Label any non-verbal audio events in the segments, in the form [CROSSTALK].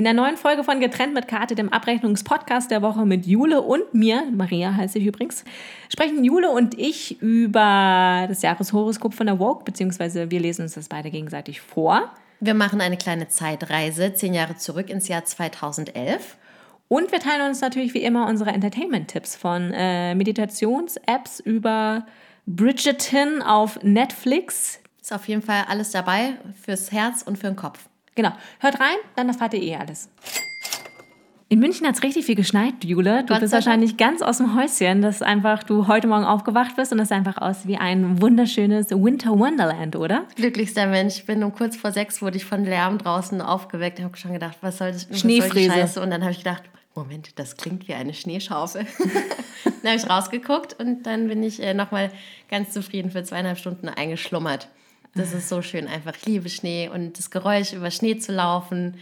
In der neuen Folge von Getrennt mit Karte, dem Abrechnungspodcast der Woche mit Jule und mir, Maria heiße ich übrigens, sprechen Jule und ich über das Jahreshoroskop von der Vogue, beziehungsweise wir lesen uns das beide gegenseitig vor. Wir machen eine kleine Zeitreise, zehn Jahre zurück ins Jahr 2011. Und wir teilen uns natürlich wie immer unsere Entertainment-Tipps von äh, Meditations-Apps über Bridgerton auf Netflix. Ist auf jeden Fall alles dabei fürs Herz und für den Kopf. Genau. Hört rein, dann erfahrt ihr eh alles. In München hat es richtig viel geschneit, Jule. Du Gott bist wahrscheinlich ganz aus dem Häuschen, dass einfach du heute Morgen aufgewacht bist und es einfach aus wie ein wunderschönes Winter Wonderland, oder? Glücklichster Mensch. Ich bin um kurz vor sechs wurde ich von Lärm draußen aufgeweckt. Ich habe schon gedacht, was soll das? was soll Schneefräse. Scheiße? Und dann habe ich gedacht, Moment, das klingt wie eine Schneeschaufel. [LAUGHS] dann habe ich rausgeguckt und dann bin ich äh, nochmal ganz zufrieden für zweieinhalb Stunden eingeschlummert. Das ist so schön einfach. Ich liebe Schnee und das Geräusch, über Schnee zu laufen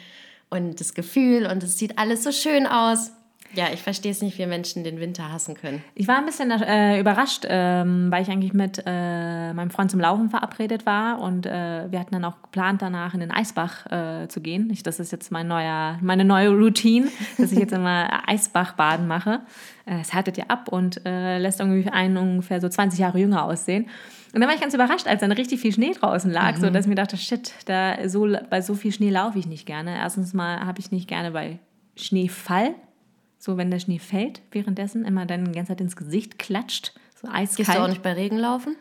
und das Gefühl und es sieht alles so schön aus. Ja, ich verstehe es nicht, wie Menschen den Winter hassen können. Ich war ein bisschen äh, überrascht, ähm, weil ich eigentlich mit äh, meinem Freund zum Laufen verabredet war und äh, wir hatten dann auch geplant, danach in den Eisbach äh, zu gehen. Ich, das ist jetzt mein neuer, meine neue Routine, [LAUGHS] dass ich jetzt immer Eisbachbaden mache. Äh, Es härtet ja ab und äh, lässt irgendwie einen ungefähr so 20 Jahre jünger aussehen. Und dann war ich ganz überrascht, als dann richtig viel Schnee draußen lag, so dass ich mir dachte, shit, da so, bei so viel Schnee laufe ich nicht gerne. Erstens mal habe ich nicht gerne bei Schneefall, so wenn der Schnee fällt, währenddessen immer dann die ganze Zeit ins Gesicht klatscht, so eiskalt. Gehst du auch nicht bei Regen laufen?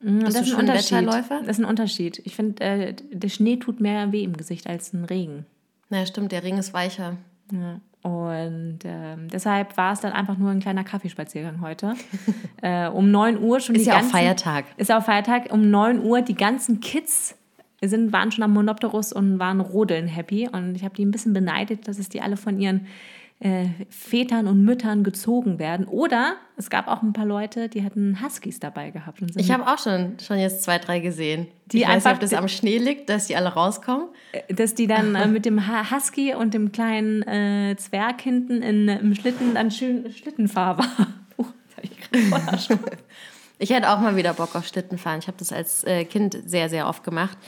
Mm, Bist das du ist ein Unterschied. Wetterläufer? Das ist ein Unterschied. Ich finde, äh, der Schnee tut mehr weh im Gesicht als ein Regen. Na stimmt, der Regen ist weicher. Ja. Und ähm, deshalb war es dann einfach nur ein kleiner Kaffeespaziergang heute. [LAUGHS] äh, um 9 Uhr schon Ist die ja auch ganzen, Feiertag. Ist ja auch Feiertag. Um 9 Uhr die ganzen Kids sind, waren schon am Monopterus und waren rodeln happy. Und ich habe die ein bisschen beneidet, dass es die alle von ihren äh, Vätern und Müttern gezogen werden. Oder es gab auch ein paar Leute, die hatten Huskies dabei gehabt. Ich habe auch schon, schon jetzt zwei, drei gesehen. Die ich weiß nicht, einfach- ob das am Schnee liegt, dass die alle rauskommen. dass die dann äh, mit dem Husky und dem kleinen äh, Zwerg hinten in, im Schlitten dann schön Schlittenfahr war. [LAUGHS] Das hab ich. [LAUGHS] Ich hätte auch mal wieder Bock auf Schlittenfahren. Ich habe das als äh, Kind sehr, sehr oft gemacht.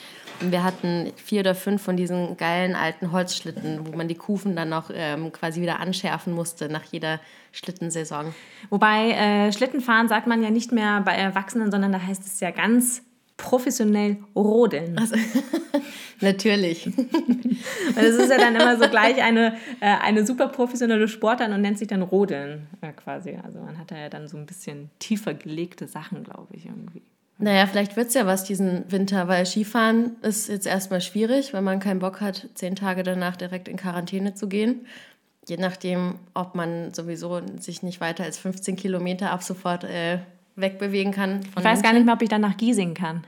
Wir hatten vier oder fünf von diesen geilen alten Holzschlitten, wo man die Kufen dann noch ähm, quasi wieder anschärfen musste nach jeder Schlittensaison. Wobei äh, Schlittenfahren sagt man ja nicht mehr bei Erwachsenen, sondern da heißt es ja ganz professionell rodeln. [LAUGHS] Natürlich. [LAUGHS] Weil es ist ja dann immer so gleich eine, äh, eine super professionelle Sportart und nennt sich dann Rodeln äh, quasi. Also man hat da ja dann so ein bisschen tiefer gelegte Sachen, glaube ich, irgendwie. Naja, vielleicht wird es ja was diesen Winter, weil Skifahren ist jetzt erstmal schwierig, wenn man keinen Bock hat, zehn Tage danach direkt in Quarantäne zu gehen. Je nachdem, ob man sowieso sich nicht weiter als 15 Kilometer ab sofort äh, wegbewegen kann. Ich weiß gar nicht mehr, ob ich dann nach Giesing kann.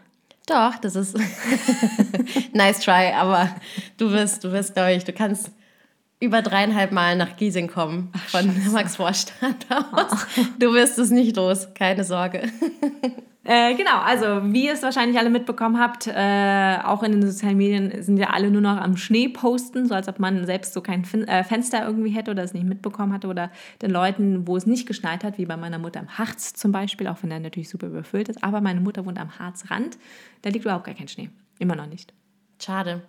Doch, das ist [LAUGHS] nice try, aber du wirst, du wirst, glaube ich, du kannst über dreieinhalb Mal nach Giesing kommen von Max Vorstadt aus. Du wirst es nicht los, keine Sorge. [LAUGHS] Äh, genau, also wie ihr es wahrscheinlich alle mitbekommen habt, äh, auch in den sozialen Medien sind ja alle nur noch am Schnee posten, so als ob man selbst so kein fin äh, Fenster irgendwie hätte oder es nicht mitbekommen hatte oder den Leuten, wo es nicht geschneit hat, wie bei meiner Mutter am Harz zum Beispiel, auch wenn der natürlich super überfüllt ist. Aber meine Mutter wohnt am Harzrand, da liegt überhaupt gar kein Schnee. Immer noch nicht. Schade.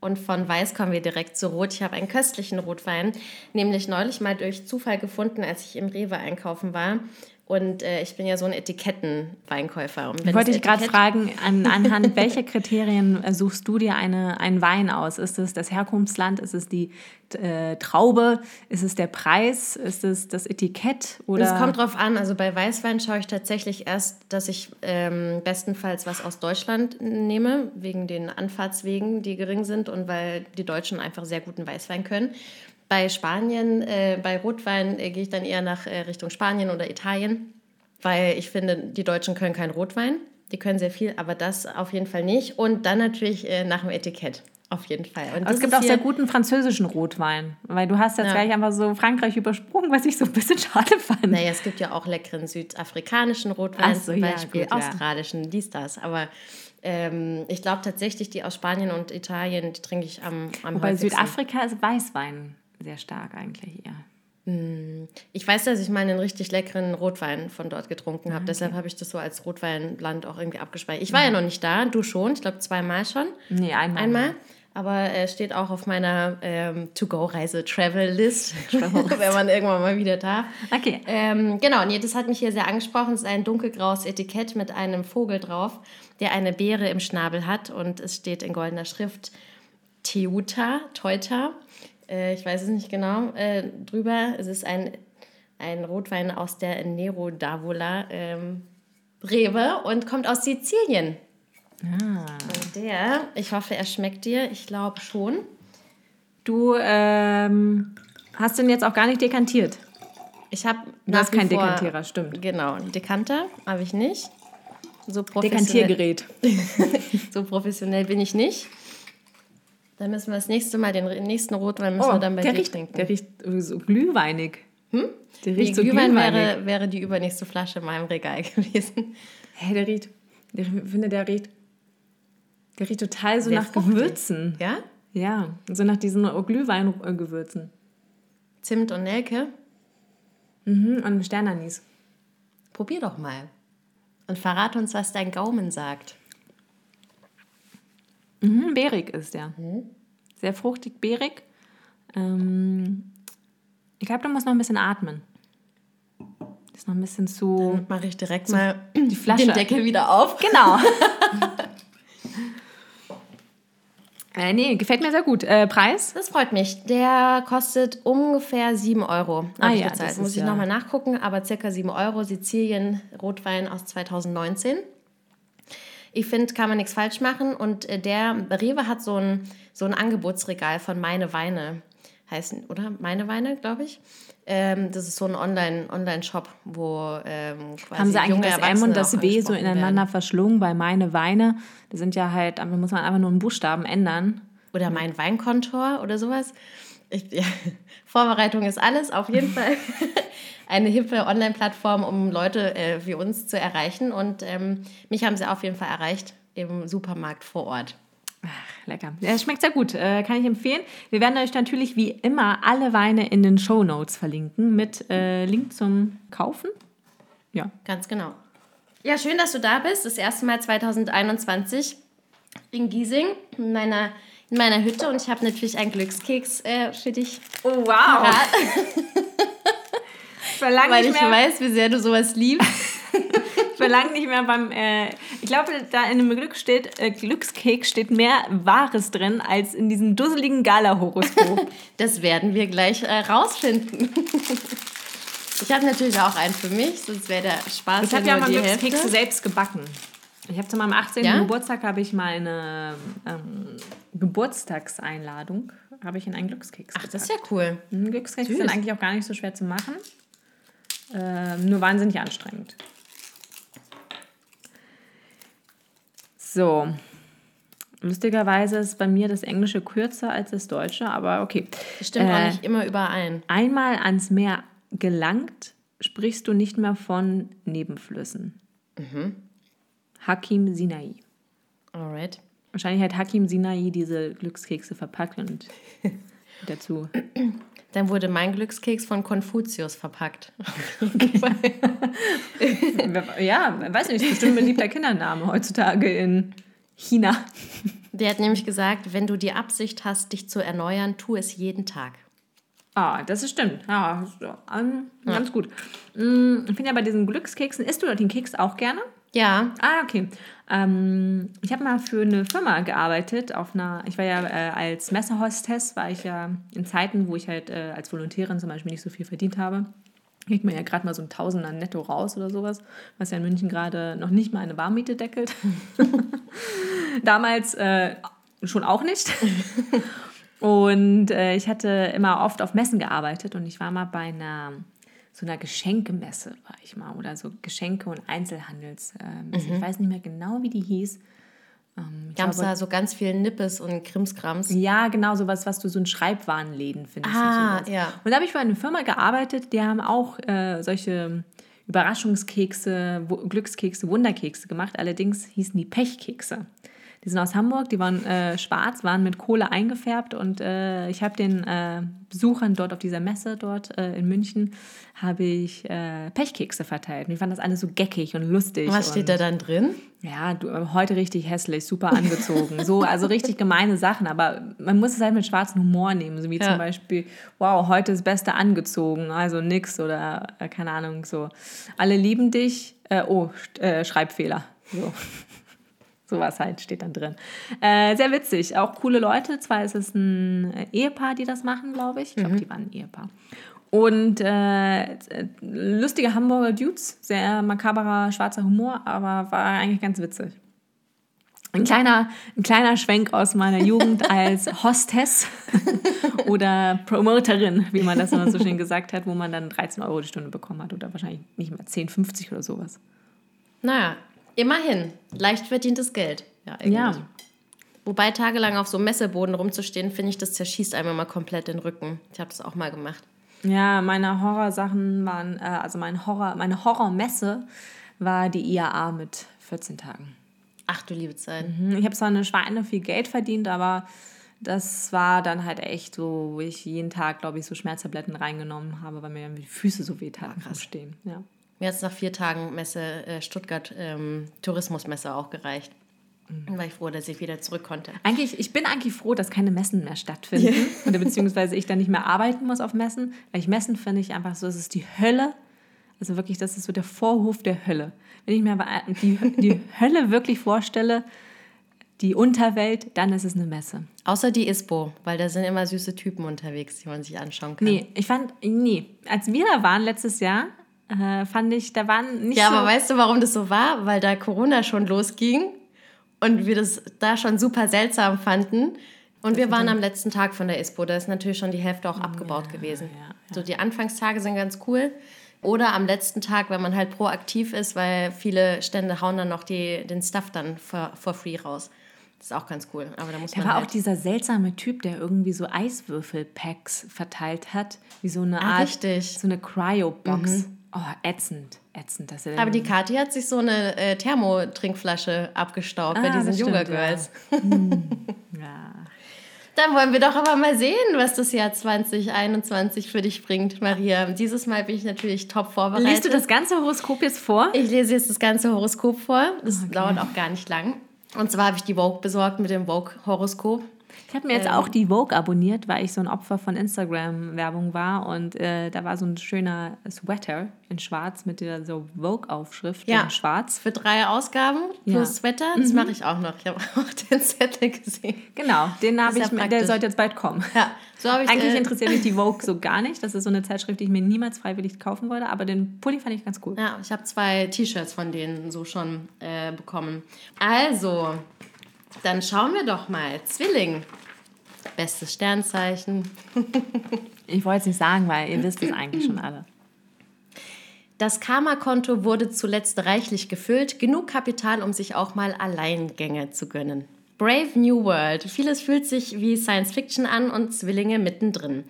Und von Weiß kommen wir direkt zu Rot. Ich habe einen köstlichen Rotwein, nämlich neulich mal durch Zufall gefunden, als ich im Rewe einkaufen war. Und äh, ich bin ja so ein Etiketten-Weinkäufer. Und Ich wollte dich gerade fragen, an, anhand welcher Kriterien äh, suchst du dir eine, einen Wein aus? Ist es das Herkunftsland? Ist es die äh, Traube? Ist es der Preis? Ist es das Etikett? Oder Es kommt drauf an. Also bei Weißwein schaue ich tatsächlich erst, dass ich ähm, bestenfalls was aus Deutschland nehme, wegen den Anfahrtswegen, die gering sind und weil die Deutschen einfach sehr guten Weißwein können. Bei Spanien, äh, bei Rotwein äh, gehe ich dann eher nach äh, Richtung Spanien oder Italien, weil ich finde, die Deutschen können kein Rotwein. Die können sehr viel, aber das auf jeden Fall nicht. Und dann natürlich äh, nach dem Etikett. Auf jeden Fall. Und es gibt auch sehr guten französischen Rotwein, weil du hast jetzt Ja. gleich einfach so Frankreich übersprungen, was ich so ein bisschen schade fand. Naja, es gibt ja auch leckeren südafrikanischen Rotwein, so, zum ja, Beispiel gut, ja. australischen, dies, das. Aber ähm, ich glaube tatsächlich, die aus Spanien und Italien, die trinke ich am, am Bei. Südafrika ist Weißwein sehr stark eigentlich eher. Ich weiß, dass ich mal einen richtig leckeren Rotwein von dort getrunken Ah, habe. Deshalb habe ich das so als Rotweinland auch irgendwie abgespeichert. Ich war ja noch nicht da, du schon, ich glaube zweimal schon. Nee, einmal. Einmal. aber äh, steht auch auf meiner ähm, To-Go-Reise-Travel-List, [LAUGHS] [LAUGHS] wenn man irgendwann mal wieder darf. Okay. Ähm, genau, nee, das hat mich hier sehr angesprochen. Es ist ein dunkelgraues Etikett mit einem Vogel drauf, der eine Beere im Schnabel hat und es steht in goldener Schrift Teuta, Teuta. Äh, ich weiß es nicht genau äh, drüber. Es ist ein, ein Rotwein aus der Nero d'Avola ähm, Rewe und kommt aus Sizilien. Ah. Und der, ich hoffe, er schmeckt dir. Ich glaube schon. Du ähm, hast den jetzt auch gar nicht dekantiert. Ich habe Du hast keinen Dekantierer, stimmt. Genau, Dekanter habe ich nicht. So Dekantiergerät. [LAUGHS] so professionell bin ich nicht. Dann müssen wir das nächste Mal, den nächsten Rotwein müssen wir dann bei Oh, der dir riecht, trinken. der riecht so glühweinig. Hm? Der Die riecht so Glühwein glühweinig. wäre, wäre die übernächste Flasche in meinem Regal [LAUGHS] gewesen. Hey, der riecht. Der, ich finde, der riecht. Der riecht total so Sehr nach fruchtig. Gewürzen. Ja? Ja, so nach diesen Glühweingewürzen. Zimt und Nelke. Mhm, und Sternanis. Probier doch mal. Und verrat uns, was dein Gaumen sagt. Mhm, beerig ist der. Sehr fruchtig, beerig. Ähm, ich glaube, du musst noch ein bisschen atmen. Ist noch ein bisschen zu. Und mache ich direkt mal Die Flasche. den Deckel wieder auf. Genau. [LAUGHS] [LAUGHS] äh, nee, gefällt mir sehr gut. Äh, Preis? Das freut mich. Der kostet ungefähr 7 Euro. Ah ja, gezahlt. das Muss ich ja- nochmal nachgucken, aber circa 7 Euro. Sizilien Rotwein aus 2019. Ich finde, kann man nichts falsch machen. Und äh, der Rewe hat so ein, so ein Angebotsregal von Meine Weine. Heißen, oder? Meine Weine, glaube ich. Ähm, das ist so ein Online- Online-Shop, wo ähm, quasi Haben sie eigentlich junge das M und das W so ineinander werden. verschlungen bei meine Weine? Das sind ja halt, da muss man einfach nur einen Buchstaben ändern. Oder mein Weinkontor oder sowas. Ich, ja, [LAUGHS] Vorbereitung ist alles, auf jeden Fall. [LAUGHS] Eine hippe Online-Plattform, um Leute äh, wie uns zu erreichen. Und ähm, mich haben sie auf jeden Fall erreicht im Supermarkt vor Ort. Ach, lecker. Es schmeckt sehr gut, äh, kann ich empfehlen. Wir werden euch natürlich wie immer alle Weine in den Show Notes verlinken mit äh, Link zum Kaufen. Ja. Ganz genau. Ja, schön, dass du da bist. Das erste Mal 2021 in Giesing, in meiner, in meiner Hütte. Und ich habe natürlich einen Glückskeks äh, für dich. Oh, wow. [LAUGHS] Verlang Weil nicht ich mehr, weiß, wie sehr du sowas liebst. [LAUGHS] verlang nicht mehr beim. Äh, ich glaube, da in dem Glück steht, äh, Glückskeks steht mehr Wahres drin als in diesem dusseligen Gala-Horoskop. [LAUGHS] Das werden wir gleich äh, rausfinden. Ich habe natürlich auch einen für mich, sonst wäre der Spaß Ich habe ja mal Glückskekse selbst gebacken. Ich habe zu meinem 18. Ja? Geburtstag habe ich meine ähm, Geburtstagseinladung habe ich in einen Glückskeks Ach, das ist ja cool. Mhm, Glückskekse sind eigentlich auch gar nicht so schwer zu machen. Ähm, nur wahnsinnig anstrengend. So. Lustigerweise ist bei mir das Englische kürzer als das Deutsche, aber okay. Das stimmt auch Äh, nicht immer überein. Einmal ans Meer gelangt, sprichst du nicht mehr von Nebenflüssen. Hakim Sinai. Alright. Wahrscheinlich hat Hakim Sinai diese Glückskekse verpackt und [LAUGHS] dazu. Dann wurde mein Glückskeks von Konfuzius verpackt. [LAUGHS] Ja, weiß nicht, ist bestimmt ein beliebter Kindername heutzutage in China. Der hat nämlich gesagt, wenn du die Absicht hast, dich zu erneuern, tu es jeden Tag. Ah, das ist stimmt. Ja, ist, ähm, ganz gut. Mm, Ich finde ja bei diesen Glückskeksen, isst du den Keks auch gerne? Ja, Ah, okay. Ähm, ich habe mal für eine Firma gearbeitet. Auf einer, ich war ja äh, als Messehostess, war ich ja in Zeiten, wo ich halt äh, als Volontärin zum Beispiel nicht so viel verdient habe. Kriegt man ja gerade mal so ein Tausender netto raus oder sowas, was ja in München gerade noch nicht mal eine Warmmiete deckelt. [LAUGHS] Damals äh, schon auch nicht. [LAUGHS] Und äh, ich hatte immer oft auf Messen gearbeitet und ich war mal bei einer so einer Geschenkemesse, war ich mal, oder so Geschenke- und Einzelhandelsmesse. Ich weiß nicht mehr genau, wie die hieß. Ähm, gab es da so ganz viel Nippes und Krimskrams. ja, genau, sowas, was du so in Schreibwarenläden findest. Ah, und ja. Und da habe ich bei einer Firma gearbeitet, die haben auch äh, solche Überraschungskekse, Glückskekse, Wunderkekse gemacht. Allerdings hießen die Pechkekse. Die sind aus Hamburg, die waren äh, schwarz, waren mit Kohle eingefärbt und äh, ich habe den äh, Besuchern dort auf dieser Messe dort äh, in München habe ich äh, Pechkekse verteilt. Und ich fand das alles so geckig und lustig. Was steht da dann drin? Ja, du, heute richtig hässlich, super angezogen. so, also richtig gemeine Sachen, aber man muss es halt mit schwarzem Humor nehmen. So wie ja. zum Beispiel, wow, heute ist Beste angezogen, also nix oder äh, keine Ahnung, so. Alle lieben dich, äh, oh, äh, Schreibfehler. So. Sowas halt steht dann drin. Äh, sehr witzig, auch coole Leute. Zwar ist es ein Ehepaar, die das machen, glaube ich. Ich glaube, mhm. die waren ein Ehepaar. Und äh, lustige Hamburger Dudes, sehr makaberer schwarzer Humor, aber war eigentlich ganz witzig. Ein kleiner, ein kleiner Schwenk aus meiner Jugend [LAUGHS] als Hostess [LAUGHS] oder Promoterin, wie man das immer so schön gesagt hat, wo man dann 13 Euro die Stunde bekommen hat oder wahrscheinlich nicht mehr 10, 50 oder sowas. Naja, immerhin. Leicht verdientes Geld. Ja, irgendwie. ja. Wobei tagelang auf so einem Messeboden rumzustehen, finde ich, das zerschießt einem immer komplett den Rücken. Ich habe das auch mal gemacht. Ja, meine Horrorsachen waren, äh, also mein Horror, meine Horrormesse war die IAA mit 14 Tagen. Ach du liebe Zeit. Mhm. Ich habe zwar eine Schweine viel Geld verdient, aber das war dann halt echt so, wo ich jeden Tag, glaube ich, so Schmerztabletten reingenommen habe, weil mir die Füße so weh taten vom Stehen. Ja. Mir hat es nach vier Tagen Messe äh, Stuttgart ähm, Tourismusmesse auch gereicht. Mhm. War ich froh, dass ich wieder zurück konnte. Eigentlich, ich bin eigentlich froh, dass keine Messen mehr stattfinden. Yeah. [LAUGHS] Oder beziehungsweise ich dann nicht mehr arbeiten muss auf Messen. Weil ich Messen finde ich einfach so, es ist die Hölle. Also wirklich, das ist so der Vorhof der Hölle. Wenn ich mir aber die, die Hölle wirklich vorstelle, die Unterwelt, dann ist es eine Messe. Außer die ISPO, weil da sind immer süße Typen unterwegs, die man sich anschauen kann. Nee, ich fand, nee. Als wir da waren letztes Jahr, äh, fand ich, da waren nicht Ja, so aber weißt du, warum das so war? Weil da Corona schon losging und wir das da schon super seltsam fanden. Und wir waren am letzten Tag von der ISPO, da ist natürlich schon die Hälfte auch abgebaut ja, gewesen. Ja, ja. So die Anfangstage sind ganz cool. Oder am letzten Tag, wenn man halt proaktiv ist, weil viele Stände hauen dann noch die, den Stuff dann for, for free raus. Das ist auch ganz cool. Aber da muss da man war halt auch dieser seltsame Typ, der irgendwie so Eiswürfelpacks verteilt hat, wie so eine ah, Art, richtig. so eine Cryo-Box. Mhm. Oh, ätzend, ätzend. Dass Aber die Kathi hat sich so eine äh, Thermotrinkflasche abgestaubt ah, bei diesen Yoga Girls. Ja. [LAUGHS] hm. ja. Dann wollen wir doch aber mal sehen, was das Jahr 2021 für dich bringt, Maria. Dieses Mal bin ich natürlich top vorbereitet. Liest du das ganze Horoskop jetzt vor? Ich lese jetzt das ganze Horoskop vor. Das okay. dauert auch gar nicht lang. Und zwar habe ich die Vogue besorgt mit dem Vogue-Horoskop. Ich habe mir jetzt ähm, auch die Vogue abonniert, weil ich so ein Opfer von Instagram-Werbung war. Und äh, da war so ein schöner Sweater in schwarz mit der so Vogue-Aufschrift ja, in schwarz. Für drei Ausgaben plus ja. Sweater. Das mhm. mache ich auch noch. Ich habe [LAUGHS] auch den Zettel gesehen. Genau, den habe ich, ja der sollte jetzt bald kommen. Ja, so ich, Eigentlich äh, interessiert mich die [LAUGHS] Vogue so gar nicht. Das ist so eine Zeitschrift, die ich mir niemals freiwillig kaufen wollte. Aber den Pulli fand ich ganz cool. Ja, ich habe zwei T-Shirts von denen so schon äh, bekommen. Also, dann schauen wir doch mal. Zwilling. Bestes Sternzeichen. [LAUGHS] ich wollte es nicht sagen, weil ihr wisst es eigentlich schon alle. Das Karma-Konto wurde zuletzt reichlich gefüllt, genug Kapital, um sich auch mal Alleingänge zu gönnen. Brave New World. Vieles fühlt sich wie Science Fiction an und Zwillinge mittendrin.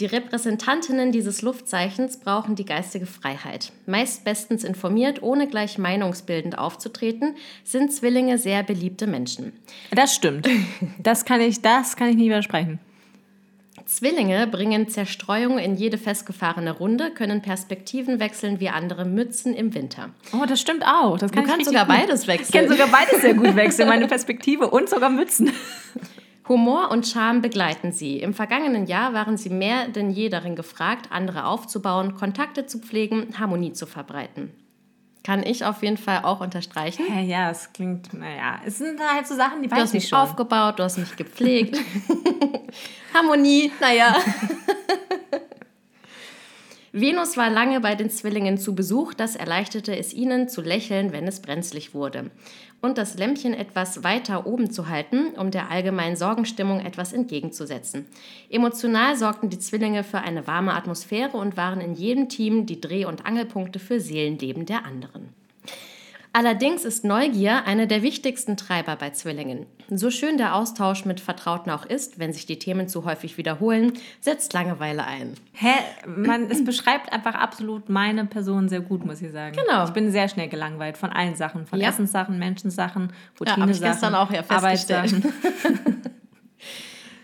Die Repräsentantinnen dieses Luftzeichens brauchen die geistige Freiheit. Meist bestens informiert, ohne gleich meinungsbildend aufzutreten, sind Zwillinge sehr beliebte Menschen. Das stimmt. Das kann ich, das kann ich nie widersprechen. Zwillinge bringen Zerstreuung in jede festgefahrene Runde, können Perspektiven wechseln wie andere Mützen im Winter. Oh, das stimmt auch. Das kann du kannst sogar gut. beides wechseln. Ich kann sogar beides sehr gut wechseln, meine Perspektive und sogar Mützen. Humor und Charme begleiten sie. Im vergangenen Jahr waren sie mehr denn je darin gefragt, andere aufzubauen, Kontakte zu pflegen, Harmonie zu verbreiten. Kann ich auf jeden Fall auch unterstreichen. Ja, ja, es klingt, naja, es sind halt so Sachen, die du hast mich schon. aufgebaut, du hast mich gepflegt. [LAUGHS] Harmonie, naja. [LAUGHS] Venus war lange bei den Zwillingen zu Besuch, das erleichterte es ihnen zu lächeln, wenn es brenzlig wurde. Und das Lämpchen etwas weiter oben zu halten, um der allgemeinen Sorgenstimmung etwas entgegenzusetzen. Emotional sorgten die Zwillinge für eine warme Atmosphäre und waren in jedem Team die Dreh- und Angelpunkte für Seelenleben der anderen. Allerdings ist Neugier einer der wichtigsten Treiber bei Zwillingen. So schön der Austausch mit Vertrauten auch ist, wenn sich die Themen zu häufig wiederholen, setzt Langeweile ein. Hä? Man, es beschreibt einfach absolut meine Person sehr gut, muss ich sagen. Genau. Ich bin sehr schnell gelangweilt von allen Sachen. Von Ja. Essenssachen, Menschensachen, Ja, hab ich Routinesachen, gestern auch ja festgestellt. [LAUGHS] [LAUGHS]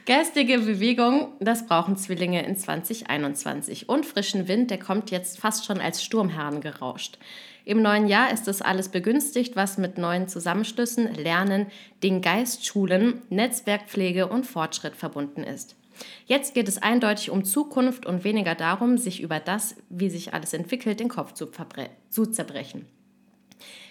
Geistige Bewegung, das brauchen Zwillinge in 2021. Und frischen Wind, der kommt jetzt fast schon als Sturmherren gerauscht. Im neuen Jahr ist das alles begünstigt, was mit neuen Zusammenschlüssen, Lernen, den Geist schulen, Netzwerkpflege und Fortschritt verbunden ist. Jetzt geht es eindeutig um Zukunft und weniger darum, sich über das, wie sich alles entwickelt, den Kopf zu, zu zerbrechen.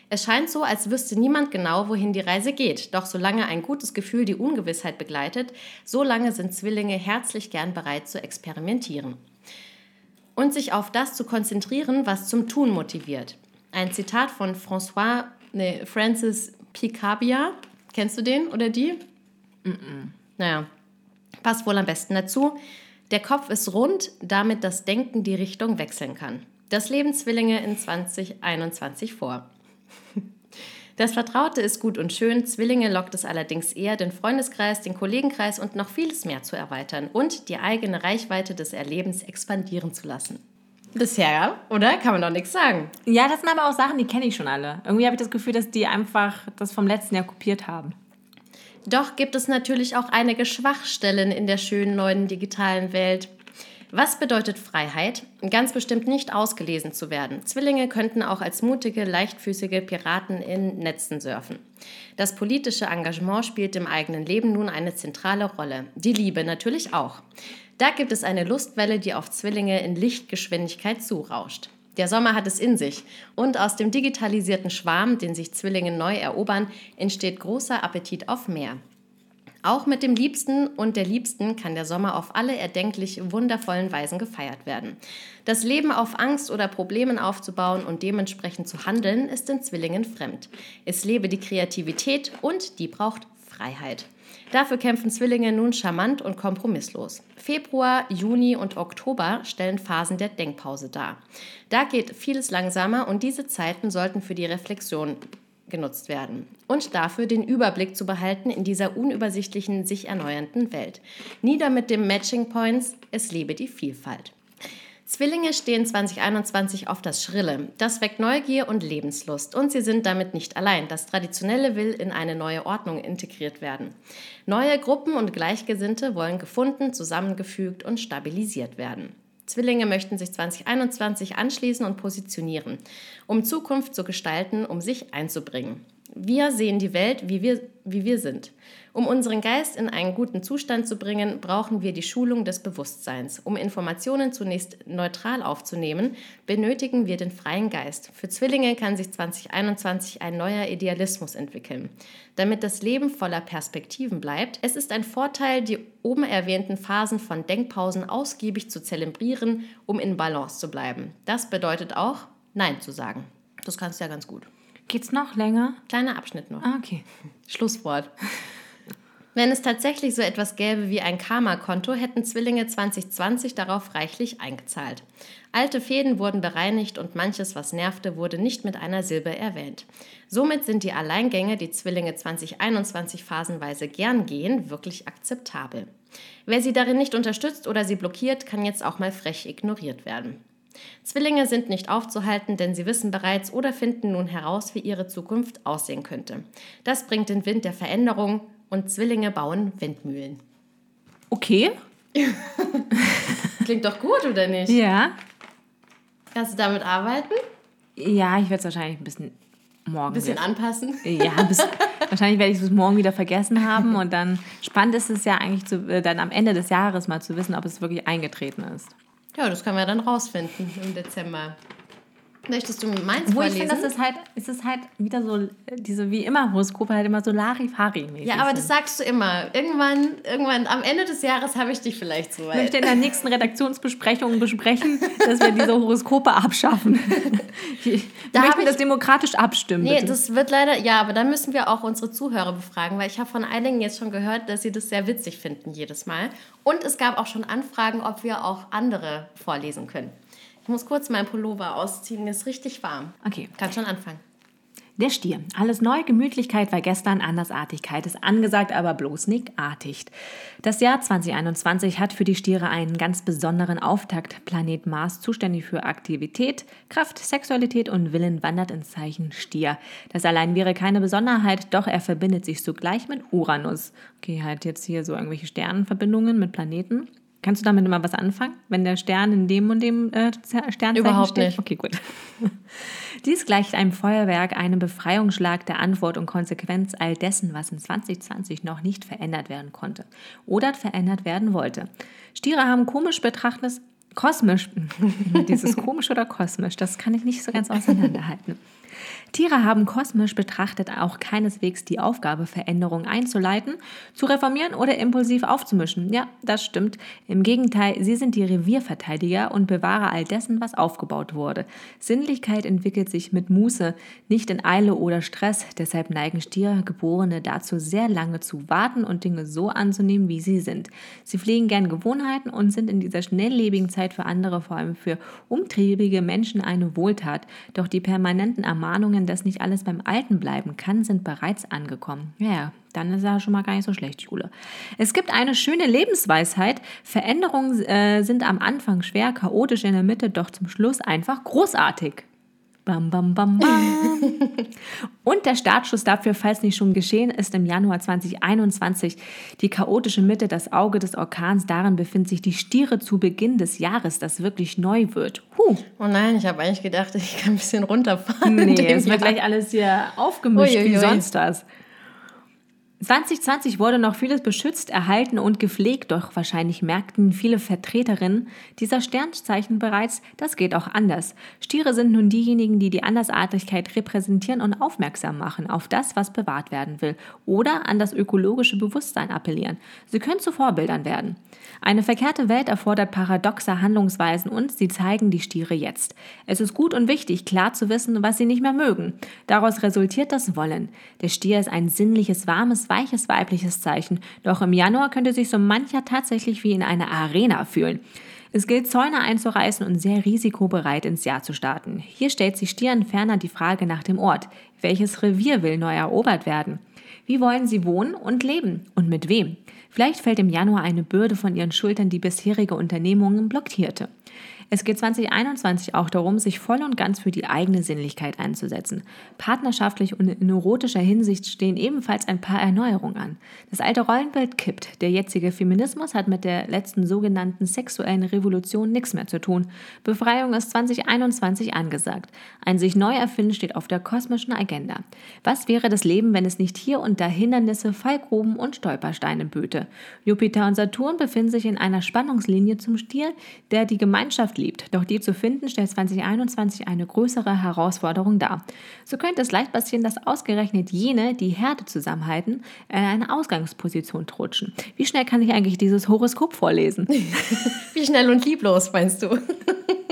Es scheint so, als wüsste niemand genau, wohin die Reise geht. Doch solange ein gutes Gefühl die Ungewissheit begleitet, solange sind Zwillinge herzlich gern bereit zu experimentieren. Und sich auf das zu konzentrieren, was zum Tun motiviert. Ein Zitat von François, nee, Francis Picabia. Kennst du den oder die? Naja, passt wohl am besten dazu. Der Kopf ist rund, damit das Denken die Richtung wechseln kann. Das leben Zwillinge in 2021 vor. [LAUGHS] Das Vertraute ist gut und schön, Zwillinge lockt es allerdings eher, den Freundeskreis, den Kollegenkreis und noch vieles mehr zu erweitern und die eigene Reichweite des Erlebens expandieren zu lassen. Bisher, oder? Kann man doch nichts sagen. Ja, das sind aber auch Sachen, die kenne ich schon alle. Irgendwie habe ich das Gefühl, dass die einfach das vom letzten Jahr kopiert haben. Doch gibt es natürlich auch einige Schwachstellen in der schönen neuen digitalen Welt. Was bedeutet Freiheit? Ganz bestimmt nicht ausgelesen zu werden. Zwillinge könnten auch als mutige, leichtfüßige Piraten in Netzen surfen. Das politische Engagement spielt im eigenen Leben nun eine zentrale Rolle. Die Liebe natürlich auch. Da gibt es eine Lustwelle, die auf Zwillinge in Lichtgeschwindigkeit zurauscht. Der Sommer hat es in sich und aus dem digitalisierten Schwarm, den sich Zwillinge neu erobern, entsteht großer Appetit auf mehr. Auch mit dem Liebsten und der Liebsten kann der Sommer auf alle erdenklich wundervollen Weisen gefeiert werden. Das Leben auf Angst oder Problemen aufzubauen und dementsprechend zu handeln, ist den Zwillingen fremd. Es lebe die Kreativität und die braucht Freiheit. Dafür kämpfen Zwillinge nun charmant und kompromisslos. Februar, Juni und Oktober stellen Phasen der Denkpause dar. Da geht vieles langsamer und diese Zeiten sollten für die Reflexion genutzt werden und dafür den Überblick zu behalten in dieser unübersichtlichen, sich erneuernden Welt. Nieder mit dem Matching Points, es lebe die Vielfalt. Zwillinge stehen 2021 auf das Schrille. Das weckt Neugier und Lebenslust. Und sie sind damit nicht allein. Das Traditionelle will in eine neue Ordnung integriert werden. Neue Gruppen und Gleichgesinnte wollen gefunden, zusammengefügt und stabilisiert werden. Zwillinge möchten sich 2021 anschließen und positionieren, um Zukunft zu gestalten, um sich einzubringen. Wir sehen die Welt, wie wir, wie wir sind. Um unseren Geist in einen guten Zustand zu bringen, brauchen wir die Schulung des Bewusstseins. Um Informationen zunächst neutral aufzunehmen, benötigen wir den freien Geist. Für Zwillinge kann sich 2021 ein neuer Idealismus entwickeln. Damit das Leben voller Perspektiven bleibt, es ist ein Vorteil, die oben erwähnten Phasen von Denkpausen ausgiebig zu zelebrieren, um in Balance zu bleiben. Das bedeutet auch, Nein zu sagen. Das kannst du ja ganz gut. Geht's noch länger? Kleiner Abschnitt noch. Ah, okay. Schlusswort. Wenn es tatsächlich so etwas gäbe wie ein Karma-Konto, hätten Zwillinge 2020 darauf reichlich eingezahlt. Alte Fäden wurden bereinigt und manches, was nervte, wurde nicht mit einer Silbe erwähnt. Somit sind die Alleingänge, die Zwillinge 2021 phasenweise gern gehen, wirklich akzeptabel. Wer sie darin nicht unterstützt oder sie blockiert, kann jetzt auch mal frech ignoriert werden. Zwillinge sind nicht aufzuhalten, denn sie wissen bereits oder finden nun heraus, wie ihre Zukunft aussehen könnte. Das bringt den Wind der Veränderung und Zwillinge bauen Windmühlen. Okay. Klingt doch gut, oder nicht? Ja. Kannst du damit arbeiten? Ja, ich werde es wahrscheinlich ein bisschen morgen. Ein bisschen wieder- anpassen? Ja, bis, wahrscheinlich werde ich es bis morgen wieder vergessen haben. Und dann spannend ist es ja eigentlich zu, äh, dann am Ende des Jahres mal zu wissen, ob es wirklich eingetreten ist. Ja, das können wir dann rausfinden im Dezember. Möchtest du meins Wo ich vorlesen? finde, das ist halt, es ist halt wieder so, diese wie immer Horoskope halt immer so Larifari-mäßig. ja, aber das sind. sagst du immer. Irgendwann, irgendwann am Ende des Jahres habe ich dich vielleicht so Ich weit. möchte in der nächsten Redaktionsbesprechung besprechen, dass wir diese Horoskope abschaffen. [LAUGHS] Wir Da möchten ich- das demokratisch abstimmen. Nee, bitte. das wird leider, ja, aber da müssen wir auch unsere Zuhörer befragen, weil ich habe von einigen jetzt schon gehört, dass sie das sehr witzig finden jedes Mal. Und es gab auch schon Anfragen, ob wir auch andere vorlesen können. Ich muss kurz meinen Pullover ausziehen, mir ist richtig warm. okay. Kann schon anfangen. Der Stier. Alles neu, Gemütlichkeit war gestern, Andersartigkeit ist angesagt, aber bloß nicht artigt. Das Jahr 2021 hat für die Stiere einen ganz besonderen Auftakt. Planet Mars, zuständig für Aktivität, Kraft, Sexualität und Willen, wandert ins Zeichen Stier. Das allein wäre keine Besonderheit, doch er verbindet sich sogleich mit Uranus. Okay, halt jetzt hier so irgendwelche Sternenverbindungen mit Planeten. Kannst du damit immer was anfangen, wenn der Stern in dem und dem äh, Sternzeichen Überhaupt steht? nicht. Okay, gut. [LAUGHS] Dies gleicht einem Feuerwerk, einem Befreiungsschlag der Antwort und Konsequenz all dessen, was in 2020 noch nicht verändert werden konnte oder verändert werden wollte. Stiere haben komisch betrachtendes kosmisch, [LAUGHS] dieses komisch oder kosmisch, das kann ich nicht so ganz [LAUGHS] auseinanderhalten. Tiere haben kosmisch betrachtet auch keineswegs die Aufgabe, Veränderungen einzuleiten, zu reformieren oder impulsiv aufzumischen. Ja, das stimmt. Im Gegenteil, sie sind die Revierverteidiger und Bewahrer all dessen, was aufgebaut wurde. Sinnlichkeit entwickelt sich mit Muße, nicht in Eile oder Stress. Deshalb neigen Stiergeborene dazu, sehr lange zu warten und Dinge so anzunehmen, wie sie sind. Sie pflegen gern Gewohnheiten und sind in dieser schnelllebigen Zeit für andere, vor allem für umtriebige Menschen, eine Wohltat. Doch die permanenten Ermahnungen, dass nicht alles beim Alten bleiben kann, sind bereits angekommen. Ja, dann ist er schon mal gar nicht so schlecht, Jule. Es gibt eine schöne Lebensweisheit. Veränderungen äh, sind am Anfang schwer, chaotisch in der Mitte, doch zum Schluss einfach großartig. Bam, bam, bam, bam. [LAUGHS] Und der Startschuss dafür, falls nicht schon geschehen ist, im Januar 2021. Die chaotische Mitte, das Auge des Orkans, darin befinden sich die Stiere zu Beginn des Jahres, das wirklich neu wird. Huh. Oh nein, ich habe eigentlich gedacht, ich kann ein bisschen runterfahren. Nee, es wird gleich alles hier aufgemischt wie Uiuiui. sonst was. 2020 wurde noch vieles beschützt, erhalten und gepflegt, doch wahrscheinlich merkten viele Vertreterinnen dieser Sternzeichen bereits, das geht auch anders. Stiere sind nun diejenigen, die die Andersartigkeit repräsentieren und aufmerksam machen auf das, was bewahrt werden will oder an das ökologische Bewusstsein appellieren. Sie können zu Vorbildern werden. Eine verkehrte Welt erfordert paradoxe Handlungsweisen und sie zeigen die Stiere jetzt. Es ist gut und wichtig, klar zu wissen, was sie nicht mehr mögen. Daraus resultiert das Wollen. Der Stier ist ein sinnliches, warmes, weiches weibliches Zeichen, doch im Januar könnte sich so mancher tatsächlich wie in einer Arena fühlen. Es gilt, Zäune einzureißen und sehr risikobereit ins Jahr zu starten. Hier stellt sich Stieren ferner die Frage nach dem Ort. Welches Revier will neu erobert werden? Wie wollen sie wohnen und leben? Und mit wem? Vielleicht fällt im Januar eine Bürde von ihren Schultern, die bisherige Unternehmungen blockierte. Es geht 2021 auch darum, sich voll und ganz für die eigene Sinnlichkeit einzusetzen. Partnerschaftlich und in erotischer Hinsicht stehen ebenfalls ein paar Erneuerungen an. Das alte Rollenbild kippt. Der jetzige Feminismus hat mit der letzten sogenannten sexuellen Revolution nichts mehr zu tun. Befreiung ist 2021 angesagt. Ein sich neu erfinden steht auf der kosmischen Agenda. Was wäre das Leben, wenn es nicht hier und da Hindernisse, Fallgruben und Stolpersteine böte? Jupiter und Saturn befinden sich in einer Spannungslinie zum Stier, der die Gemeinschaft liebt. Doch die zu finden stellt 2021 eine größere Herausforderung dar. So könnte es leicht passieren, dass ausgerechnet jene, die Herde zusammenhalten, in eine Ausgangsposition rutschen. Wie schnell kann ich eigentlich dieses Horoskop vorlesen? [LAUGHS] Wie schnell und lieblos, meinst du? [LAUGHS]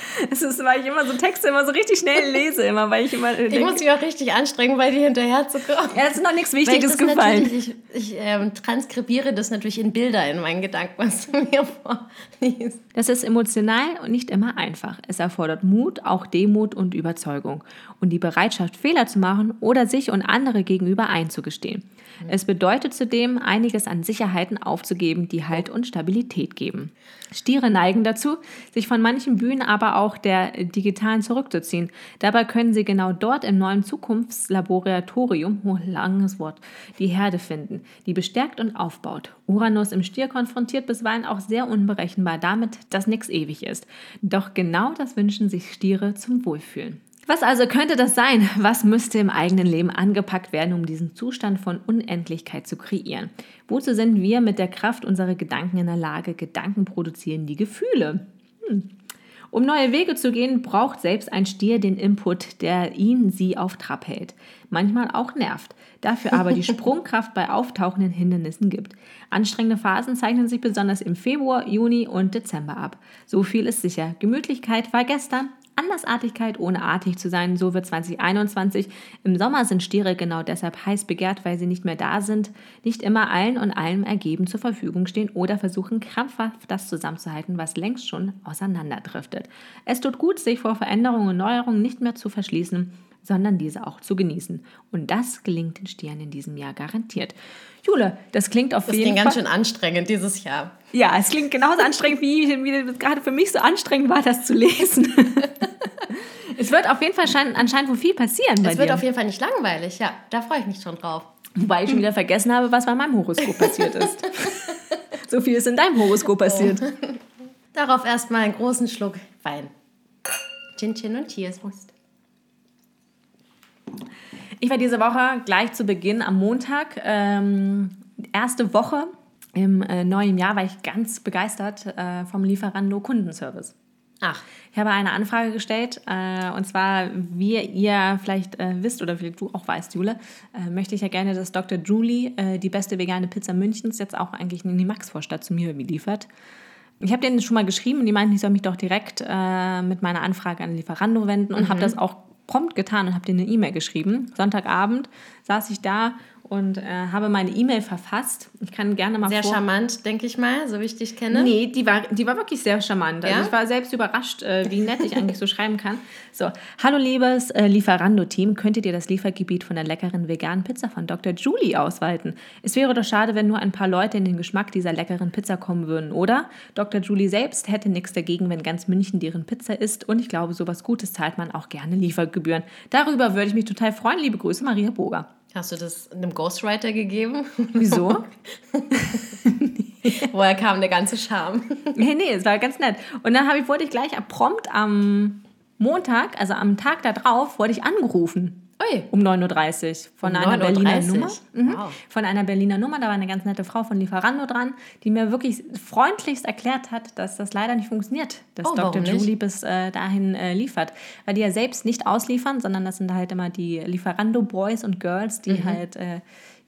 [LAUGHS] Es ist, weil ich immer so Texte immer so richtig schnell lese, immer, weil ich immer äh, Ich muss mich auch richtig anstrengen, bei dir hinterher zu kommen. ja, es ist noch nichts Wichtiges gefallen. Ich, ich ähm, transkribiere das natürlich in Bilder in meinen Gedanken, was du mir [LAUGHS] vorliest. Das ist emotional und nicht immer einfach. Es erfordert Mut, auch Demut und Überzeugung und die Bereitschaft, Fehler zu machen oder sich und andere gegenüber einzugestehen. Es bedeutet zudem, einiges an Sicherheiten aufzugeben, die Halt und Stabilität geben. Stiere neigen dazu, sich von manchen Bühnen aber auch der digitalen zurückzuziehen. Dabei können sie genau dort im neuen Zukunftslaboratorium, oh, langes Wort, die Herde finden, die bestärkt und aufbaut. Uranus im Stier konfrontiert bisweilen auch sehr unberechenbar damit, dass nichts ewig ist. Doch genau das wünschen sich Stiere zum Wohlfühlen. Was also könnte das sein? Was müsste im eigenen Leben angepackt werden, um diesen Zustand von Unendlichkeit zu kreieren? Wozu sind wir mit der Kraft unserer Gedanken in der Lage? Gedanken produzieren die Gefühle. Hm. Um neue Wege zu gehen, braucht selbst ein Stier den Input, der ihn, sie auf Trab hält. Manchmal auch nervt, dafür aber die [LAUGHS] Sprungkraft bei auftauchenden Hindernissen gibt. Anstrengende Phasen zeichnen sich besonders im Februar, Juni und Dezember ab. So viel ist sicher. Gemütlichkeit war gestern, Andersartigkeit ohne artig zu sein, so wird 2021. Im Sommer sind Stiere genau deshalb heiß begehrt, weil sie nicht mehr da sind, nicht immer allen und allem ergeben zur Verfügung stehen oder versuchen krampfhaft das zusammenzuhalten, was längst schon auseinanderdriftet. Es tut gut, sich vor Veränderungen und Neuerungen nicht mehr zu verschließen. Sondern diese auch zu genießen. Und das gelingt den Stieren in diesem Jahr garantiert. Jule, das klingt auf das jeden Fall. Das klingt ganz schön anstrengend dieses Jahr. Ja, es klingt genauso anstrengend, wie, wie es gerade für mich so anstrengend war, das zu lesen. [LAUGHS] es wird auf jeden Fall schein, anscheinend wohl viel passieren bei Es wird dir. auf jeden Fall nicht langweilig, ja. Da freue ich mich schon drauf. Wobei ich schon wieder vergessen habe, was bei meinem Horoskop passiert ist. [LAUGHS] so viel ist in deinem Horoskop passiert. Oh. [LAUGHS] Darauf erstmal einen großen Schluck Wein. Chin Chin und Cheers. Ich war diese Woche gleich zu Beginn am Montag, ähm, erste Woche im äh, neuen Jahr, war ich ganz begeistert äh, vom Lieferando Kundenservice. Ach. Ich habe eine Anfrage gestellt äh, und zwar, wie ihr vielleicht äh, wisst oder vielleicht du auch weißt, Jule, äh, möchte ich ja gerne, dass Dr. Julie äh, die beste vegane Pizza Münchens jetzt auch eigentlich in die Maxvorstadt zu mir liefert. Ich habe denen schon mal geschrieben und die meinten, ich soll mich doch direkt äh, mit meiner Anfrage an Lieferando wenden und mhm. habe das auch prompt getan und habe denen eine E-Mail geschrieben. Sonntagabend saß ich da und äh, habe meine E-Mail verfasst. Ich kann gerne mal Sehr vor charmant, denke ich mal, so wie ich dich kenne. Nee, die war, die war wirklich sehr charmant. Also ja? ich war selbst überrascht, äh, wie nett ich [LAUGHS] eigentlich so schreiben kann. So, hallo liebes äh, Lieferando-Team, könntet ihr das Liefergebiet von der leckeren veganen Pizza von Dr. Julie ausweiten? Es wäre doch schade, wenn nur ein paar Leute in den Geschmack dieser leckeren Pizza kommen würden, oder? Dr. Julie selbst hätte nichts dagegen, wenn ganz München deren Pizza isst und ich glaube, sowas Gutes zahlt man auch gerne Liefergebühren. Darüber würde ich mich total freuen. Liebe Grüße, Maria Boger. Hast du das einem Ghostwriter gegeben? Wieso? [LAUGHS] [LAUGHS] Woher kam der ganze Charme? nee, nee, es war ganz nett. Und dann ich, wurde ich gleich prompt am Montag, also am Tag darauf, wurde ich angerufen. Ui. Um 9.30 Uhr von um einer Berliner Nummer. Mhm. Wow. Von einer Berliner Nummer. Da war eine ganz nette Frau von Lieferando dran, die mir wirklich freundlichst erklärt hat, dass das leider nicht funktioniert, dass oh, Dr. Julie bis äh, dahin äh, liefert. Weil die ja selbst nicht ausliefern, sondern das sind halt immer die Lieferando-Boys und Girls, die mhm. halt äh,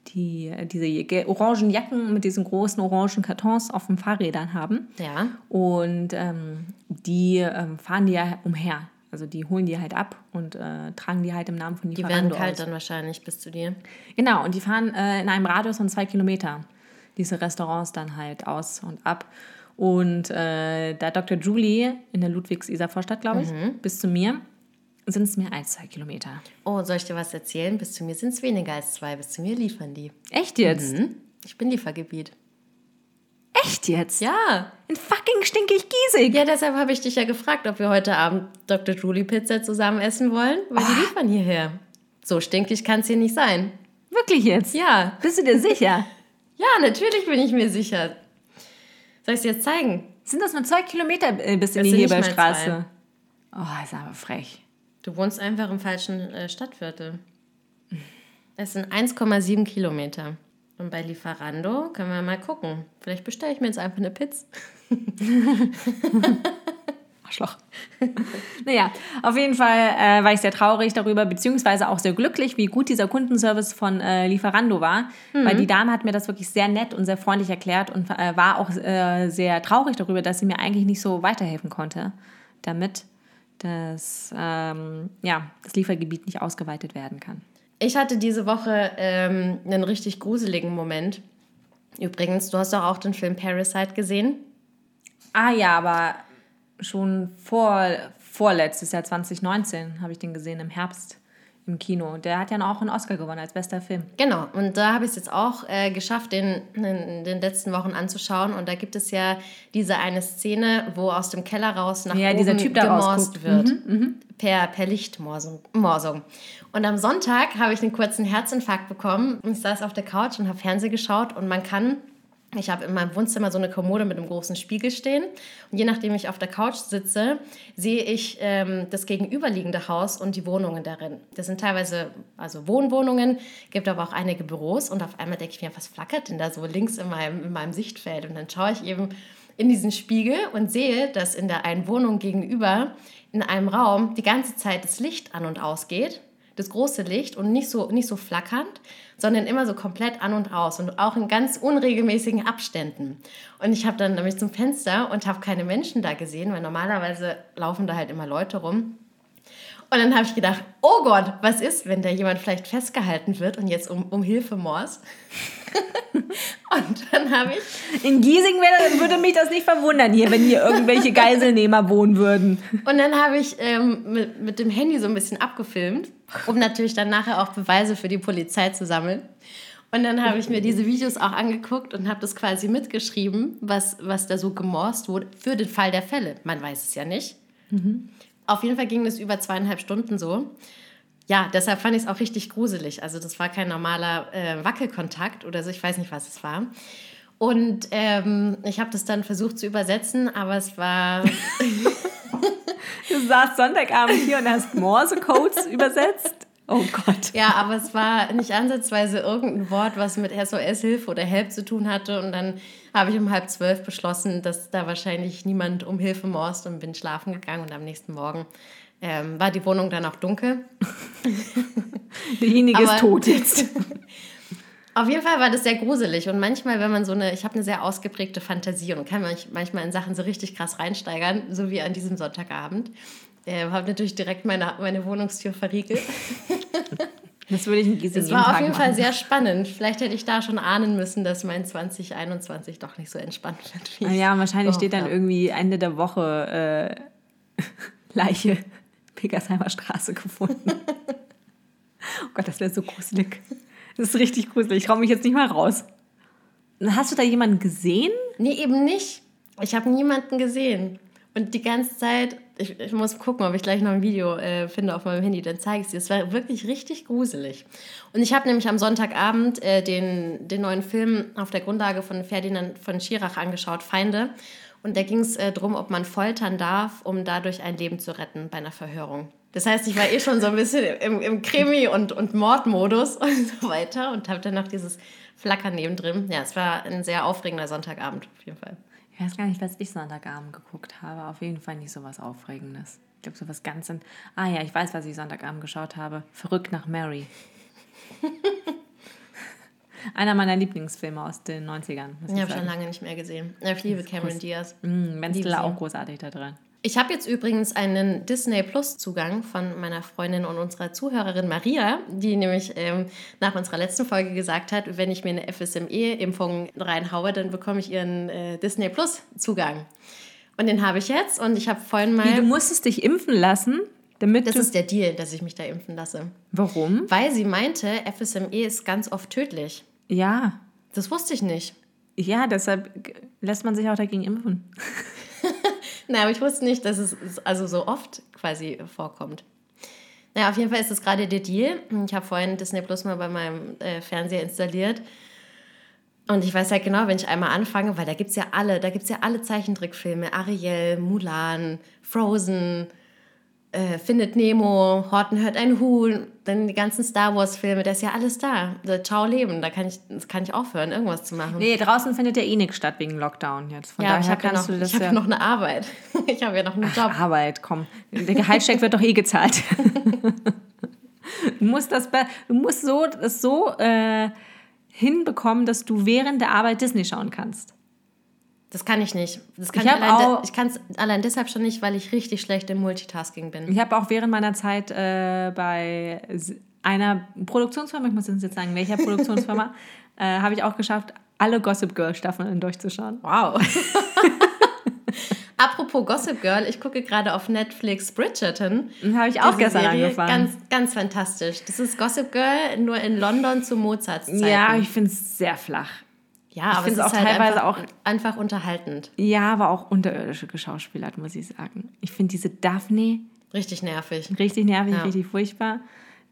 die diese orangen Jacken mit diesen großen orangen Kartons auf den Fahrrädern haben. Ja. Und ähm, die ähm, fahren die ja umher. Also die holen die halt ab und äh, tragen die halt im Namen von Lieferando Die werden kalt aus. dann wahrscheinlich bis zu dir. Genau, und die fahren äh, in einem Radius von zwei Kilometer diese Restaurants dann halt aus und ab. Und äh, da Dr. Julie in der Ludwigs-Isar-Vorstadt, glaube ich, mhm. bis zu mir sind es mir ein, zwei Kilometer. Oh, soll ich dir was erzählen? Bis zu mir sind es weniger als zwei. Bis zu mir liefern die. Echt jetzt? Mhm. Ich bin Liefergebiet. Echt jetzt? Ja. In fucking stinkig Giesig. Ja, deshalb habe ich dich ja gefragt, ob wir heute Abend Dr. Julie Pizza zusammen essen wollen, weil oh. die liefern hierher. So stinkig kann es hier nicht sein. Wirklich jetzt? Ja. Bist du dir sicher? [LAUGHS] ja, natürlich bin ich mir sicher. Soll ich es dir jetzt zeigen? Sind das nur zwei Kilometer äh, bis in das die Heberstraße? Oh, ist aber frech. Du wohnst einfach im falschen äh, Stadtviertel. Es sind 1,7 Kilometer. Und bei Lieferando können wir mal gucken. Vielleicht bestelle ich mir jetzt einfach eine Pizza. [LAUGHS] Arschloch. naja, auf jeden Fall äh, war ich sehr traurig darüber, beziehungsweise auch sehr glücklich, wie gut dieser Kundenservice von äh, Lieferando war. Mhm. Weil die Dame hat mir das wirklich sehr nett und sehr freundlich erklärt und äh, war auch äh, sehr traurig darüber, dass sie mir eigentlich nicht so weiterhelfen konnte, damit das, ähm, ja, das Liefergebiet nicht ausgeweitet werden kann. Ich hatte diese Woche ähm, einen richtig gruseligen Moment. Übrigens, du hast doch auch den Film Parasite gesehen. Ah ja, aber schon vor, vorletztes Jahr 2019 habe ich den gesehen im Herbst im Kino. Der hat ja auch einen Oscar gewonnen als bester Film. Genau, und da habe ich es jetzt auch äh, geschafft, den in den letzten Wochen anzuschauen. Und da gibt es ja diese eine Szene, wo aus dem Keller raus nach ja, oben dieser typ gemorst wird. Mhm, mhm, per, per Lichtmorsung. Und am Sonntag habe ich einen kurzen Herzinfarkt bekommen. Ich saß auf der Couch und habe Fernsehen geschaut und man kann ich habe in meinem Wohnzimmer so eine Kommode mit einem großen Spiegel stehen. Und je nachdem ich auf der Couch sitze, sehe ich ähm, das gegenüberliegende Haus und die Wohnungen darin. Das sind teilweise also Wohnwohnungen, gibt aber auch einige Büros. Und auf einmal denke ich mir, was flackert denn da so links in meinem, in meinem Sichtfeld? Und dann schaue ich eben in diesen Spiegel und sehe, dass in der einen Wohnung gegenüber in einem Raum die ganze Zeit das Licht an und ausgeht das große Licht und nicht so, nicht so flackernd, sondern immer so komplett an und aus und auch in ganz unregelmäßigen Abständen. Und ich habe dann nämlich zum Fenster und habe keine Menschen da gesehen, weil normalerweise laufen da halt immer Leute rum. Und dann habe ich gedacht, oh Gott, was ist, wenn da jemand vielleicht festgehalten wird und jetzt um, um Hilfe morst? [LAUGHS] und dann habe ich... In Giesing wäre, würde mich das nicht verwundern hier, wenn hier irgendwelche [LAUGHS] Geiselnehmer wohnen würden. Und dann habe ich ähm, mit, mit dem Handy so ein bisschen abgefilmt, um natürlich dann nachher auch Beweise für die Polizei zu sammeln. Und dann habe ich mir diese Videos auch angeguckt und habe das quasi mitgeschrieben, was, was da so gemorst wurde, für den Fall der Fälle. Man weiß es ja nicht. Mhm. Auf jeden Fall ging das über zweieinhalb Stunden so. Ja, deshalb fand ich es auch richtig gruselig. Also das war kein normaler äh, Wackelkontakt oder so, ich weiß nicht, was es war. Und ähm, ich habe das dann versucht zu übersetzen, aber es war... [LAUGHS] du saßt Sonntagabend hier und hast Morse-Codes übersetzt? Oh Gott. Ja, aber es war nicht ansatzweise irgendein Wort, was mit SOS-Hilfe oder Help zu tun hatte. Und dann habe ich um halb zwölf beschlossen, dass da wahrscheinlich niemand um Hilfe morst und bin schlafen gegangen. Und am nächsten Morgen ähm, war die Wohnung dann auch dunkel. [LAUGHS] Derjenige ist tot jetzt. [LAUGHS] Auf jeden Fall war das sehr gruselig und manchmal, wenn man so eine, ich habe eine sehr ausgeprägte Fantasie und kann manchmal in Sachen so richtig krass reinsteigern, so wie an diesem Sonntagabend. Äh, habe natürlich direkt meine, meine Wohnungstür verriegelt. [LAUGHS] Das würde ich in Es war auf jeden machen. Fall sehr spannend. Vielleicht hätte ich da schon ahnen müssen, dass mein 2021 doch nicht so entspannt wird. Wie ah ja, wahrscheinlich steht dann irgendwie Ende der Woche äh, [LAUGHS] Leiche Pegersheimer Straße gefunden. oh Gott, das wäre so gruselig. Das ist richtig gruselig. Ich traue mich jetzt nicht mal raus. Hast du da jemanden gesehen? Nee, eben nicht. Ich habe niemanden gesehen. Und die ganze Zeit, ich, ich, muss gucken, ob ich gleich noch ein Video äh, finde auf meinem Handy, dann zeige ich es dir. Es war wirklich richtig gruselig. Und ich habe nämlich am Sonntagabend äh, den, den neuen Film auf der Grundlage von Ferdinand von Schirach angeschaut, Feinde. Und da ging es äh, darum, ob man foltern darf, um dadurch ein Leben zu retten bei einer Verhörung. Das heißt, ich war eh schon so ein bisschen im, im Krimi- und, und Mordmodus [LAUGHS] und so weiter und habe dann noch dieses Flackern nebendrin. Ja, es war ein sehr aufregender Sonntagabend auf jeden Fall. Ich weiß gar nicht, was ich Sonntagabend geguckt habe. Auf jeden Fall nicht so was Aufregendes. Ich glaube, so was ganz. In ah ja, ich weiß, was ich Sonntagabend geschaut habe. Verrückt nach Mary. [LAUGHS] Einer meiner Lieblingsfilme aus den 90ern. Ich habe schon lange nicht mehr gesehen. Ich liebe Cameron Diaz. Mm, ben Stiller auch großartig da drin. Ich habe jetzt übrigens einen Disney Plus Zugang von meiner Freundin und unserer Zuhörerin Maria, die nämlich ähm, nach unserer letzten Folge gesagt hat, wenn ich mir eine FSME-Impfung reinhaue, dann bekomme ich ihren äh, Disney Plus Zugang. Und den habe ich jetzt und ich habe vorhin mal. Wie, du musstest dich impfen lassen? Damit das ist der Deal, dass ich mich da impfen lasse. Warum? Weil sie meinte, FSME ist ganz oft tödlich. Ja. Das wusste ich nicht. Ja, deshalb lässt man sich auch dagegen impfen. [LAUGHS] Nein, aber ich wusste nicht, dass es also so oft quasi vorkommt. Naja, auf jeden Fall ist das gerade der Deal. Ich habe vorhin Disney Plus mal bei meinem äh, Fernseher installiert. Und ich weiß halt genau, wenn ich einmal anfange, weil da gibt es ja alle, da gibt es ja alle Zeichentrickfilme, Ariel, Mulan, Frozen, äh, Findet Nemo, Horten hört ein Huhn, dann die ganzen Star Wars-Filme, da ist ja alles da. Ciao Leben, da kann ich, das kann ich aufhören, irgendwas zu machen. Nee, draußen findet ja eh nichts statt wegen Lockdown jetzt. Von ja, daher ich habe ja noch, du das ich ja noch eine Arbeit. [LAUGHS] ich habe ja noch einen Job. Arbeit, komm. Der Gehaltscheck wird doch eh gezahlt. du musst das, du musst so, das so äh, hinbekommen, dass du während der Arbeit Disney schauen kannst. Das kann ich nicht. Das kann ich, ich, allein, ich kann es allein deshalb schon nicht, weil ich richtig schlecht im Multitasking bin. Ich habe auch während meiner Zeit äh, bei einer Produktionsfirma, ich muss jetzt sagen, welcher Produktionsfirma, [LAUGHS] äh, habe ich auch geschafft, alle Gossip Girl Staffeln durchzuschauen. Wow. [LAUGHS] Apropos Gossip Girl, ich gucke gerade auf Netflix Bridgerton. Habe ich auch gestern Serie. angefangen. Ganz, ganz fantastisch. Das ist Gossip Girl nur in London zu Mozarts Zeit. Ja, ich finde es sehr flach. Ja, ich aber es ist auch halt teilweise einfach, auch einfach unterhaltend. Ja, aber auch unterirdische geschauspielert, muss ich sagen. Ich finde diese Daphne richtig nervig. Richtig nervig, ja. richtig furchtbar.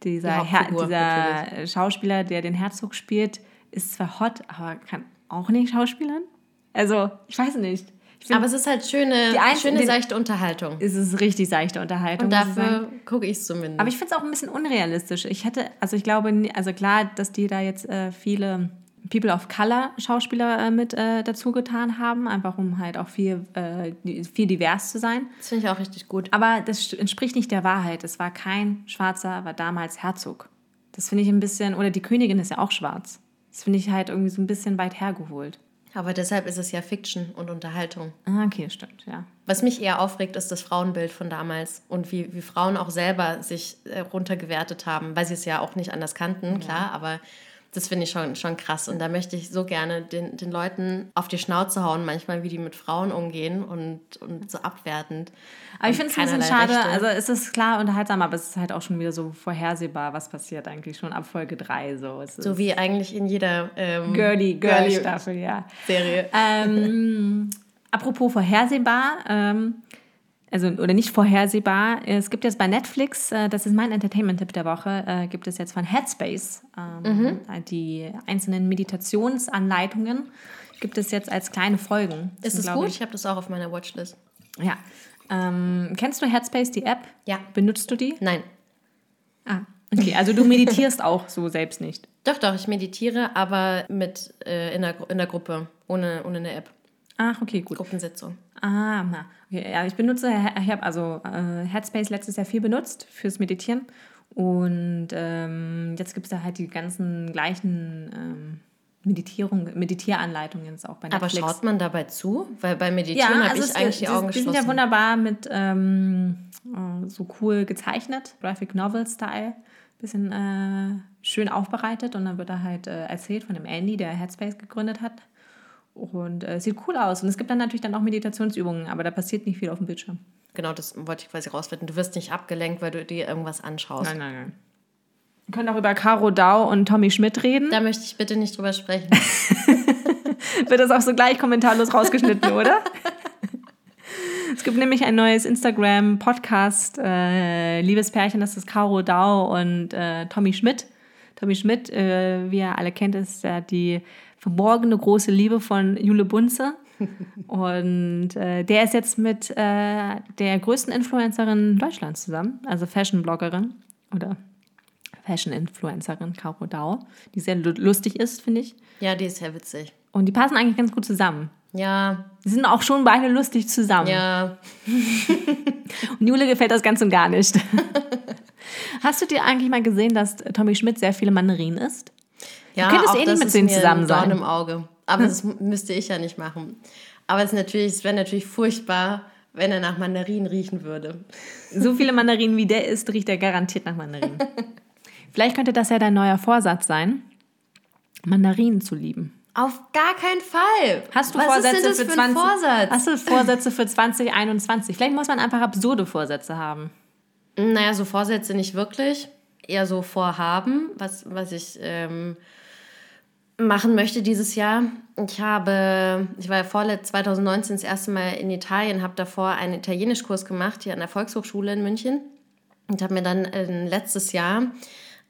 Dieser, Her dieser Schauspieler, der den Herzog spielt, ist zwar hot, aber kann auch nicht schauspielern. Also, ich weiß nicht. Ich aber es ist halt schöne, schöne den, seichte Unterhaltung. Es ist richtig seichte Unterhaltung. Und dafür gucke ich es zumindest. Aber ich finde es auch ein bisschen unrealistisch. Ich hätte, also ich glaube, also klar, dass die da jetzt äh, viele People of Color Schauspieler äh, mit äh, dazu getan haben, einfach um halt auch viel, äh, viel divers zu sein. Das finde ich auch richtig gut. Aber das entspricht nicht der Wahrheit. Es war kein Schwarzer, war damals Herzog. Das finde ich ein bisschen, oder die Königin ist ja auch schwarz. Das finde ich halt irgendwie so ein bisschen weit hergeholt. Aber deshalb ist es ja Fiction und Unterhaltung. Ah, okay, stimmt, ja. Was mich eher aufregt, ist das Frauenbild von damals und wie, wie Frauen auch selber sich äh, runtergewertet haben, weil sie es ja auch nicht anders kannten, klar, aber das finde ich schon, schon krass. Und da möchte ich so gerne den, den Leuten auf die Schnauze hauen, manchmal, wie die mit Frauen umgehen und, und so abwertend. Aber ich finde es ein bisschen schade. Rechte. Also es ist klar unterhaltsam, aber es ist halt auch schon wieder so vorhersehbar, was passiert eigentlich schon ab Folge 3. So, so wie eigentlich in jeder ähm, Girly, Girly, Staffel, ja. Serie. Ähm, apropos vorhersehbar, ähm, also oder nicht vorhersehbar. Es gibt jetzt bei Netflix, äh, das ist mein Entertainment-Tipp der Woche, äh, gibt es jetzt von Headspace ähm, mhm. die einzelnen Meditationsanleitungen gibt es jetzt als kleine Folgen. Ist es gut? Ich, ich habe das auch auf meiner Watchlist. Ja. Ähm, kennst du Headspace, die App? Ja. Benutzt du die? Nein. Ah, okay. Also du meditierst [LAUGHS] auch so selbst nicht? Doch, doch, ich meditiere, aber mit äh, in, der, in der Gruppe, ohne, ohne eine App. Ach, okay, gut. Gruppensitzung. Ah, na. Okay, ja, ich benutze, ich habe also äh, Headspace letztes Jahr viel benutzt fürs Meditieren. Und ähm, jetzt gibt es da halt die ganzen gleichen ähm, Meditierung, Meditieranleitungen jetzt auch bei Netflix. Aber schaut man dabei zu? Weil bei Meditieren ja, habe also ich eigentlich die Augen geschlossen. Die sind ja wunderbar mit ähm, äh, so cool gezeichnet, Graphic Novel Style, bisschen äh, schön aufbereitet und dann wird da halt äh, erzählt von dem Andy, der Headspace gegründet hat. Und äh, sieht cool aus. Und es gibt dann natürlich dann auch Meditationsübungen, aber da passiert nicht viel auf dem Bildschirm. Genau, das wollte ich quasi rausfinden. Du wirst nicht abgelenkt, weil du dir irgendwas anschaust. Nein, nein, nein. Wir können auch über Caro Dau und Tommy Schmidt reden. Da möchte ich bitte nicht drüber sprechen. [LAUGHS] Wird das auch so gleich kommentarlos rausgeschnitten, oder? Es gibt nämlich ein neues Instagram-Podcast, äh, Liebespärchen, das ist Caro Dau und äh, Tommy Schmidt. Tommy Schmidt, äh, wie ihr alle kennt, ist ja die verborgene große Liebe von Jule Bunze. Und äh, der ist jetzt mit äh, der größten Influencerin Deutschlands zusammen, also Fashion-Bloggerin oder Fashion-Influencerin, Caro Dau, die sehr lustig ist, finde ich. Ja, die ist sehr witzig. Und die passen eigentlich ganz gut zusammen. Ja. Die sind auch schon beide lustig zusammen. Ja. [LAUGHS] und Jule gefällt das ganz und gar nicht. [LAUGHS] Hast du dir eigentlich mal gesehen, dass Tommy Schmidt sehr viele Mandarinen isst? Ja, du könntest eh nicht mit denen zusammen sein. im Auge. Aber das müsste ich ja nicht machen. Aber es, es wäre natürlich furchtbar, wenn er nach Mandarinen riechen würde. So viele Mandarinen wie der isst, riecht er garantiert nach Mandarinen. Vielleicht könnte das ja dein neuer Vorsatz sein, Mandarinen zu lieben. Auf gar keinen Fall. Hast du Was Vorsätze ist denn das für, für 20, Vorsatz? Hast du Vorsätze für 2021? Vielleicht muss man einfach absurde Vorsätze haben. Naja, so Vorsätze nicht wirklich. Eher so Vorhaben, was, was ich ähm, machen möchte dieses Jahr. Ich habe, ich war ja vorletzt 2019 das erste Mal in Italien, habe davor einen Italienischkurs gemacht hier an der Volkshochschule in München und habe mir dann äh, letztes Jahr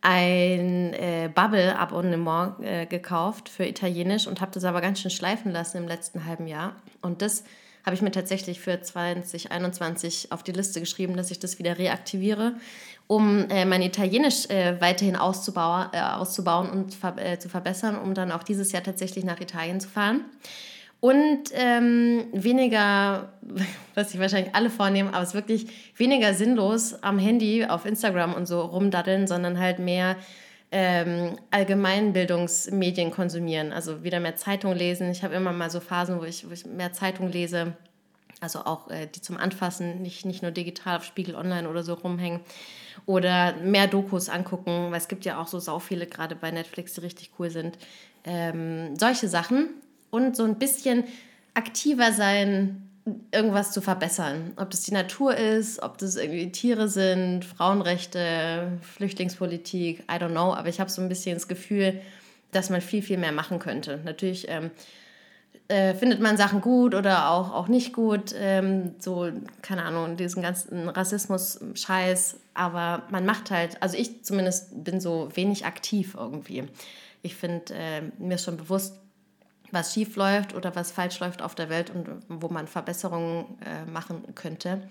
ein äh, Bubble-Abonnement äh, gekauft für Italienisch und habe das aber ganz schön schleifen lassen im letzten halben Jahr. Und das habe ich mir tatsächlich für 2021 auf die Liste geschrieben, dass ich das wieder reaktiviere, um äh, mein Italienisch äh, weiterhin auszubauen, äh, auszubauen und ver äh, zu verbessern, um dann auch dieses Jahr tatsächlich nach Italien zu fahren. Und ähm, weniger, [LAUGHS] was sich wahrscheinlich alle vornehmen, aber es ist wirklich weniger sinnlos am Handy auf Instagram und so rumdaddeln, sondern halt mehr ähm, Allgemeinbildungsmedien konsumieren. Also wieder mehr Zeitung lesen. Ich habe immer mal so Phasen, wo ich, wo ich mehr Zeitung lese. Also auch äh, die zum Anfassen, nicht, nicht nur digital auf Spiegel Online oder so rumhängen. Oder mehr Dokus angucken, weil es gibt ja auch so sau viele gerade bei Netflix, die richtig cool sind. Ähm, solche Sachen und so ein bisschen aktiver sein, irgendwas zu verbessern. Ob das die Natur ist, ob das irgendwie Tiere sind, Frauenrechte, Flüchtlingspolitik, I don't know. Aber ich habe so ein bisschen das Gefühl, dass man viel, viel mehr machen könnte. Natürlich ähm, äh, findet man Sachen gut oder auch, auch nicht gut. Ähm, so, keine Ahnung, diesen ganzen Rassismus-Scheiß. Aber man macht halt, also ich zumindest bin so wenig aktiv irgendwie. Ich finde, äh, mir schon bewusst, was schief läuft oder was falsch läuft auf der Welt und wo man Verbesserungen äh, machen könnte.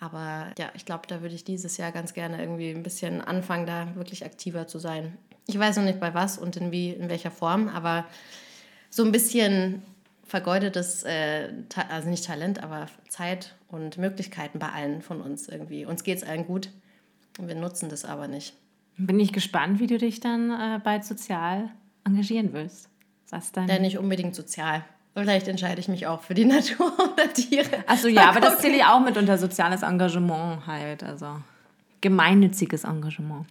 Aber ja, ich glaube, da würde ich dieses Jahr ganz gerne irgendwie ein bisschen anfangen, da wirklich aktiver zu sein. Ich weiß noch nicht bei was und in, wie, in welcher Form, aber so ein bisschen vergeudetes, äh, also nicht Talent, aber Zeit und Möglichkeiten bei allen von uns irgendwie. Uns geht es allen gut und wir nutzen das aber nicht. Bin ich gespannt, wie du dich dann äh, bald sozial engagieren willst. Was dann? Ja, nicht unbedingt sozial. Vielleicht entscheide ich mich auch für die [LAUGHS] Natur oder Tiere. Achso, ja, aber das zähle ich auch mit unter soziales Engagement halt. Also gemeinnütziges Engagement.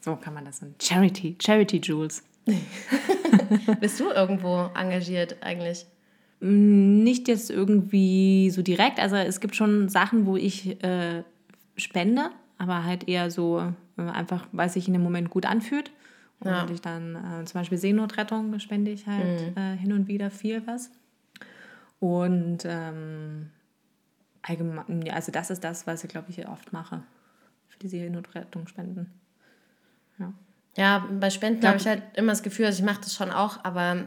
So kann man das nennen. Charity, Charity Jules. [LAUGHS] Bist du irgendwo engagiert eigentlich? Nicht jetzt irgendwie so direkt. Also es gibt schon Sachen, wo ich äh, spende, aber halt eher so äh, einfach, weil es sich in dem Moment gut anfühlt. Und ja. ich dann äh, zum Beispiel Seenotrettung spende ich halt mhm. äh, hin und wieder viel was. Und ähm, allgemein, also das ist das, was ich glaube ich oft mache. Für die Seenotrettung spenden. Ja. Ja, bei Spenden habe ich halt immer das Gefühl, also ich mache das schon auch, aber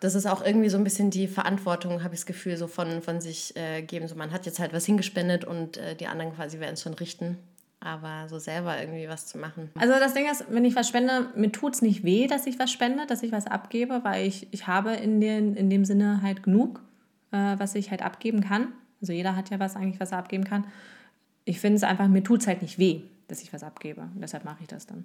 das ist auch irgendwie so ein bisschen die Verantwortung, habe ich das Gefühl, so von, von sich äh, geben. So, man hat jetzt halt was hingespendet und äh, die anderen quasi werden es schon richten. Aber so selber irgendwie was zu machen. Also das Ding ist, wenn ich was spende, mir tut es nicht weh, dass ich was spende, dass ich was abgebe, weil ich, ich habe in, den, in dem Sinne halt genug, äh, was ich halt abgeben kann. Also jeder hat ja was eigentlich, was er abgeben kann. Ich finde es einfach, mir tut es halt nicht weh, dass ich was abgebe. Und deshalb mache ich das dann.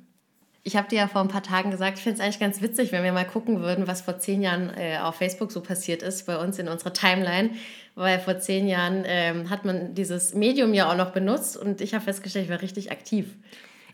Ich habe dir ja vor ein paar Tagen gesagt, ich finde es eigentlich ganz witzig, wenn wir mal gucken würden, was vor zehn Jahren äh, auf Facebook so passiert ist, bei uns in unserer Timeline. Weil vor zehn Jahren ähm, hat man dieses Medium ja auch noch benutzt und ich habe festgestellt, ich war richtig aktiv.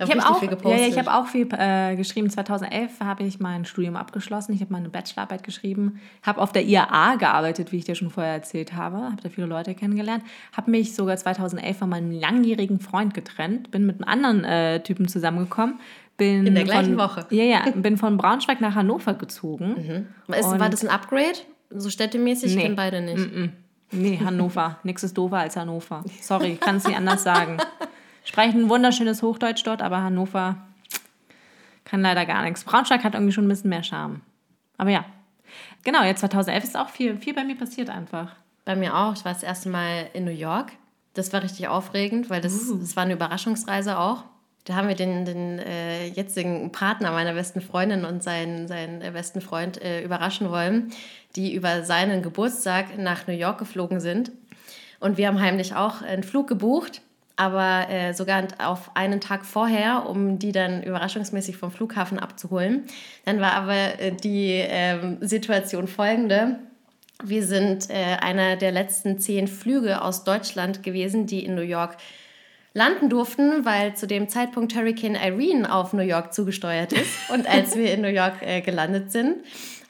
Ich habe auch, ja, ja, ich hab auch viel äh, geschrieben. 2011 habe ich mein Studium abgeschlossen. Ich habe meine Bachelorarbeit geschrieben. Habe auf der IAA gearbeitet, wie ich dir schon vorher erzählt habe. Habe da viele Leute kennengelernt. Habe mich sogar 2011 von meinem langjährigen Freund getrennt. Bin mit einem anderen äh, Typen zusammengekommen bin in der gleichen von, Woche. Ja, ja, bin von Braunschweig nach Hannover gezogen. Mhm. Ist, war das ein Upgrade? So städtemäßig? Nee. Ich beide nicht. Mm -mm. Nee, Hannover. [LAUGHS] Nichts ist doofer als Hannover. Sorry, ich kann es nicht anders sagen. Sprechen ein wunderschönes Hochdeutsch dort, aber Hannover kann leider gar nichts. Braunschweig hat irgendwie schon ein bisschen mehr Charme. Aber ja. Genau, jetzt 2011 ist auch viel, viel bei mir passiert einfach. Bei mir auch. Ich war das erste Mal in New York. Das war richtig aufregend, weil das, uh. das war eine Überraschungsreise auch. Da haben wir den, den äh, jetzigen Partner meiner besten Freundin und seinen, seinen äh, besten Freund äh, überraschen wollen, die über seinen Geburtstag nach New York geflogen sind. Und wir haben heimlich auch einen Flug gebucht, aber äh, sogar auf einen Tag vorher, um die dann überraschungsmäßig vom Flughafen abzuholen. Dann war aber äh, die ähm, Situation folgende. Wir sind äh, einer der letzten zehn Flüge aus Deutschland gewesen, die in New York landen durften, weil zu dem Zeitpunkt Hurricane Irene auf New York zugesteuert ist. Und als wir in New York äh, gelandet sind,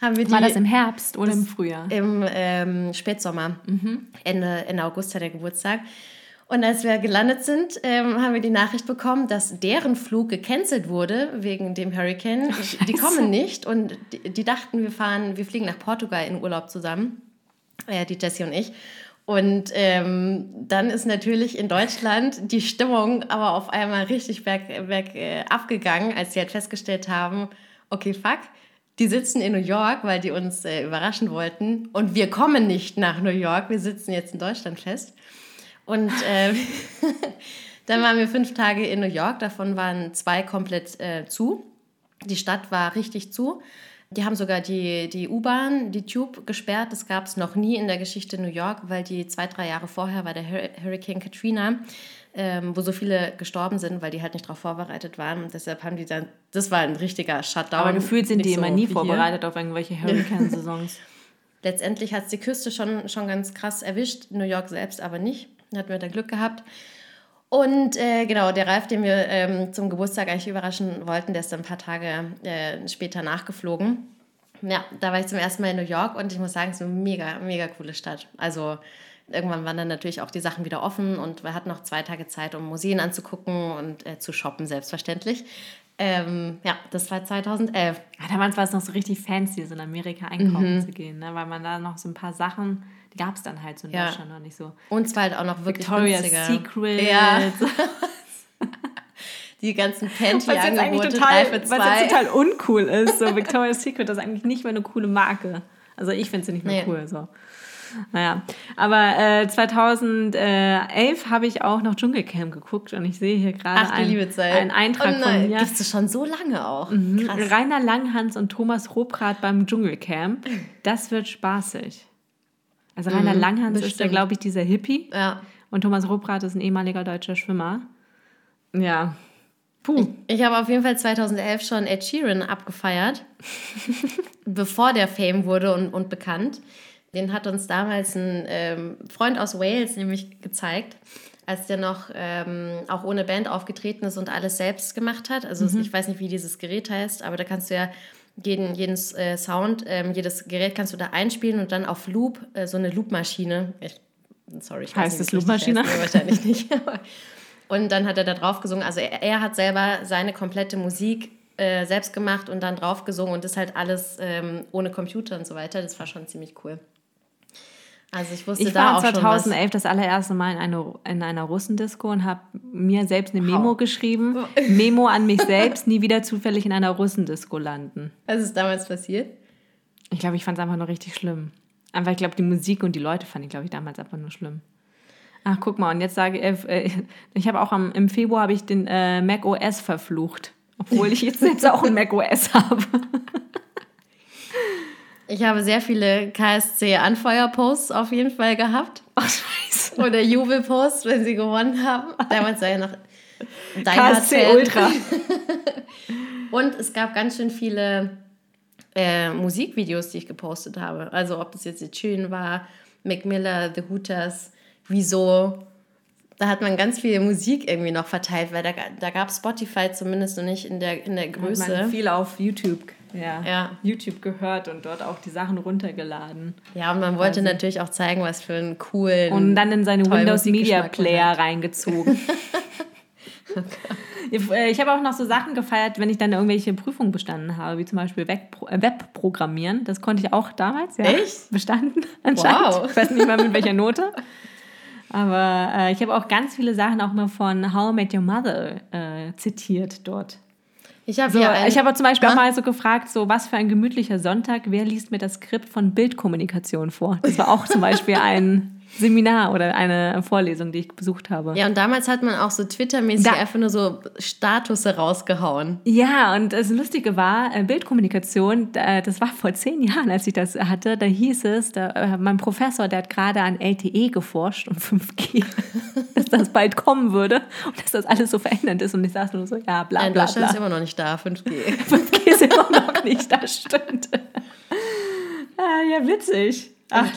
haben wir die. War das im Herbst oder im Frühjahr? Im ähm, Spätsommer. Mhm. Ende, Ende August hat der Geburtstag. Und als wir gelandet sind, ähm, haben wir die Nachricht bekommen, dass deren Flug gecancelt wurde wegen dem Hurricane. Ach, die kommen nicht und die, die, dachten, wir fahren, wir fliegen nach Portugal in Urlaub zusammen, äh, die Jessie und ich. Und ähm, dann ist natürlich in Deutschland die Stimmung aber auf einmal richtig berg, berg äh, abgegangen, als sie halt festgestellt haben, okay, fuck, die sitzen in New York, weil die uns äh, überraschen wollten und wir kommen nicht nach New York, wir sitzen jetzt in Deutschland fest. Und äh, [LAUGHS] dann waren wir fünf Tage in New York, davon waren zwei komplett äh, zu. Die Stadt war richtig zu. Die haben sogar die, die U-Bahn, die Tube gesperrt. Das gab es noch nie in der Geschichte New York, weil die zwei, drei Jahre vorher war der Hurricane Katrina, ähm, wo so viele gestorben sind, weil die halt nicht darauf vorbereitet waren. Und deshalb haben die dann, das war ein richtiger Shutdown. Aber gefühlt sind die so immer nie vorbereitet auf irgendwelche [LAUGHS] Hurricane-Saisons. Letztendlich hat es die Küste schon, schon ganz krass erwischt, New York selbst aber nicht. Da hatten wir da Glück gehabt. Und äh, genau, der Ralf, den wir ähm, zum Geburtstag eigentlich überraschen wollten, der ist dann ein paar Tage äh, später nachgeflogen. Ja, da war ich zum ersten Mal in New York und ich muss sagen, es ist eine mega, mega coole Stadt. Also irgendwann waren dann natürlich auch die Sachen wieder offen und wir hatten noch zwei Tage Zeit, um Museen anzugucken und äh, zu shoppen, selbstverständlich. Ähm, ja, das war 2011. Ja, damals war es noch so richtig fancy, so in Amerika einkaufen mhm. zu gehen, ne? weil man da noch so ein paar Sachen die gab es dann halt so in ja. Deutschland noch nicht so. Und zwar halt auch noch wirklich Victoria's günstiger. Secret. Ja. [LAUGHS] die ganzen Panty-Angebote total, für zwei. Was jetzt total uncool ist. So Victoria's Secret das ist eigentlich nicht mehr eine coole Marke. Also ich finde sie nicht mehr nee. cool. So. Naja, aber äh, 2011 habe ich auch noch Dschungelcamp geguckt und ich sehe hier gerade einen, einen Eintrag oh von mir. Gibst du schon so lange auch? Mhm. Rainer Langhans und Thomas Robrath beim Dschungelcamp. Das wird spaßig. Also Rainer mhm, Langhans bestimmt. ist ja, glaube ich, dieser Hippie. Ja. Und Thomas Rupprath ist ein ehemaliger deutscher Schwimmer. Ja. Puh. Ich, ich habe auf jeden Fall 2011 schon Ed Sheeran abgefeiert, [LAUGHS] bevor der Fame wurde und, und bekannt. Den hat uns damals ein ähm, Freund aus Wales nämlich gezeigt, als der noch ähm, auch ohne Band aufgetreten ist und alles selbst gemacht hat. Also mhm. ich weiß nicht, wie dieses Gerät heißt, aber da kannst du ja jeden, jeden äh, Sound, ähm, jedes Gerät kannst du da einspielen und dann auf Loop, äh, so eine Loopmaschine. Ich, sorry, ich heißt es Loopmaschine? Wahrscheinlich nicht. [LAUGHS] und dann hat er da drauf gesungen. Also er, er hat selber seine komplette Musik äh, selbst gemacht und dann drauf gesungen und das halt alles ähm, ohne Computer und so weiter. Das war schon ziemlich cool. Also ich wusste ich da auch 2011 schon das allererste Mal in, eine, in einer Russendisco und habe mir selbst eine Memo wow. geschrieben. [LAUGHS] Memo an mich selbst, nie wieder zufällig in einer Russendisco landen. Was ist damals passiert? Ich glaube, ich fand es einfach nur richtig schlimm. Einfach, ich glaube, die Musik und die Leute fand ich, glaube ich, damals einfach nur schlimm. Ach, guck mal, und jetzt sage ich, äh, ich habe auch am, im Februar habe ich den äh, Mac OS verflucht. Obwohl ich jetzt, jetzt auch ein Mac OS habe. [LAUGHS] Ich habe sehr viele KSC-Anfeuer-Posts auf jeden Fall gehabt. Ach, scheiße. Oder Jubel-Posts, wenn sie gewonnen haben. Damals war ja noch KSC Ultra. [LAUGHS] Und es gab ganz schön viele äh, Musikvideos, die ich gepostet habe. Also ob das jetzt The Tune war, Mac Miller, The Hooters, Wieso. Da hat man ganz viel Musik irgendwie noch verteilt, weil da, da gab Spotify zumindest noch nicht in der, in der Größe. Man viel auf YouTube ja, ja. YouTube gehört und dort auch die Sachen runtergeladen. Ja, und man wollte also. natürlich auch zeigen, was für einen coolen. Und dann in seine Windows Media Player reingezogen. [LAUGHS] okay. Äh, ich habe auch noch so Sachen gefeiert, wenn ich dann irgendwelche Prüfungen bestanden habe, wie zum Beispiel äh, Webprogrammieren. Das konnte ich auch damals, ja. Echt? Bestanden, [LAUGHS] anscheinend. Wow. Ich weiß nicht mal mit welcher Note. Aber äh, ich habe auch ganz viele Sachen auch mal von How I Met Your Mother äh, zitiert dort. Ich habe so, ich habe zum Beispiel ja? auch mal so gefragt, so was für ein gemütlicher Sonntag, wer liest mir das Skript von Bildkommunikation vor? Das war auch zum Beispiel ein Seminar oder eine Vorlesung, die ich besucht habe. Ja, und damals hat man auch so Twitter-mäßig da einfach nur so Statusse rausgehauen. Ja, und das Lustige war, äh, Bildkommunikation, das war vor zehn Jahren, als ich das hatte, da hieß es, da, äh, mein Professor, der hat gerade an LTE geforscht und 5G, [LAUGHS] dass das bald kommen würde und dass das alles so verändert ist. Und ich saß nur so, ja, bla, bla, Deutschland bla. ist immer noch nicht da, 5G. 5G [LAUGHS] ist immer noch nicht da, stimmt. ah, [LAUGHS] ja, witzig. Ach,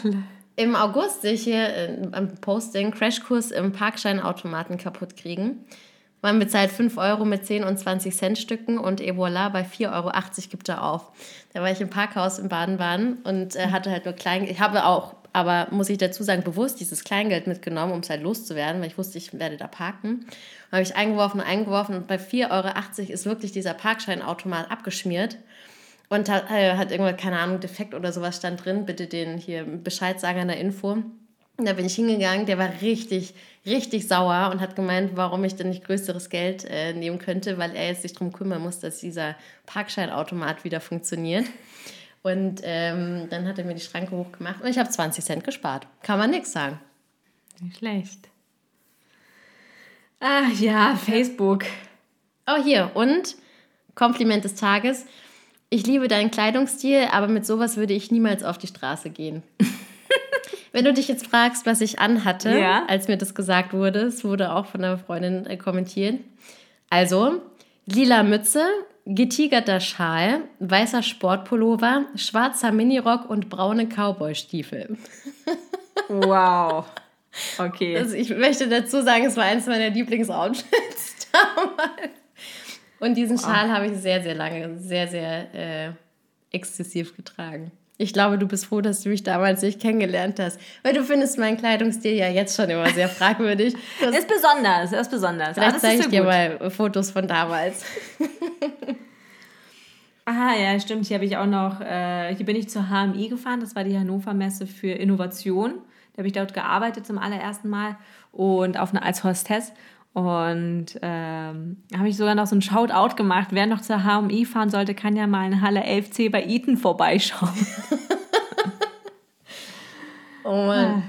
im August sehe ich hier am äh, Posting Crashkurs im Parkscheinautomaten kaputt kriegen. Man bezahlt 5 Euro mit 10 und 20 Cent Stücken und et voilà, bei 4,80 Euro gibt er auf. Da war ich im Parkhaus in Baden-Baden und äh, hatte halt nur Kleingeld. Ich habe auch, aber muss ich dazu sagen, bewusst dieses Kleingeld mitgenommen, um es halt loszuwerden, weil ich wusste, ich werde da parken. Habe ich eingeworfen und eingeworfen und bei 4,80 Euro ist wirklich dieser Parkscheinautomat abgeschmiert. Und hat, äh, hat irgendwann, keine Ahnung, Defekt oder sowas stand drin, bitte den hier Bescheid sagen an der Info. Und da bin ich hingegangen, der war richtig, richtig sauer und hat gemeint, warum ich denn nicht größeres Geld äh, nehmen könnte, weil er jetzt sich darum kümmern muss, dass dieser Parkscheinautomat wieder funktioniert. Und ähm, dann hat er mir die Schranke hochgemacht und ich habe 20 Cent gespart. Kann man nichts sagen. Nicht schlecht. Ah ja, Facebook. Oh, hier. Und Kompliment des Tages ich liebe deinen Kleidungsstil, aber mit sowas würde ich niemals auf die Straße gehen. [LAUGHS] Wenn du dich jetzt fragst, was ich anhatte, ja. als mir das gesagt wurde, es wurde auch von einer Freundin äh, kommentiert. Also, lila Mütze, getigerter Schal, weißer Sportpullover, schwarzer Minirock und braune Cowboystiefel. wow. [LAUGHS] Okay. Also ich möchte dazu sagen, es war eines meiner Lieblingsoutfits [LAUGHS] damals. Und diesen Schal habe ich sehr, sehr lange, sehr, sehr äh, exzessiv getragen. Ich glaube, du bist froh, dass du mich damals nicht kennengelernt hast, weil du findest meinen Kleidungsstil ja jetzt schon immer sehr [LAUGHS] fragwürdig. Das ist besonders, ist besonders. Vielleicht zeige ich so dir mal Fotos von damals. [LAUGHS] Ah ja, stimmt. Hier habe ich auch noch, äh, hier bin ich zur HMI gefahren. Das war die Hannover Messe für Innovation. Da habe ich dort gearbeitet zum allerersten Mal und auf eine, als Hostess. Und ähm, habe ich sogar noch so ein Shoutout gemacht. Wer noch zur HMI fahren sollte, kann ja mal in Halle 11C bei Eton vorbeischauen. [LAUGHS] oh Mann.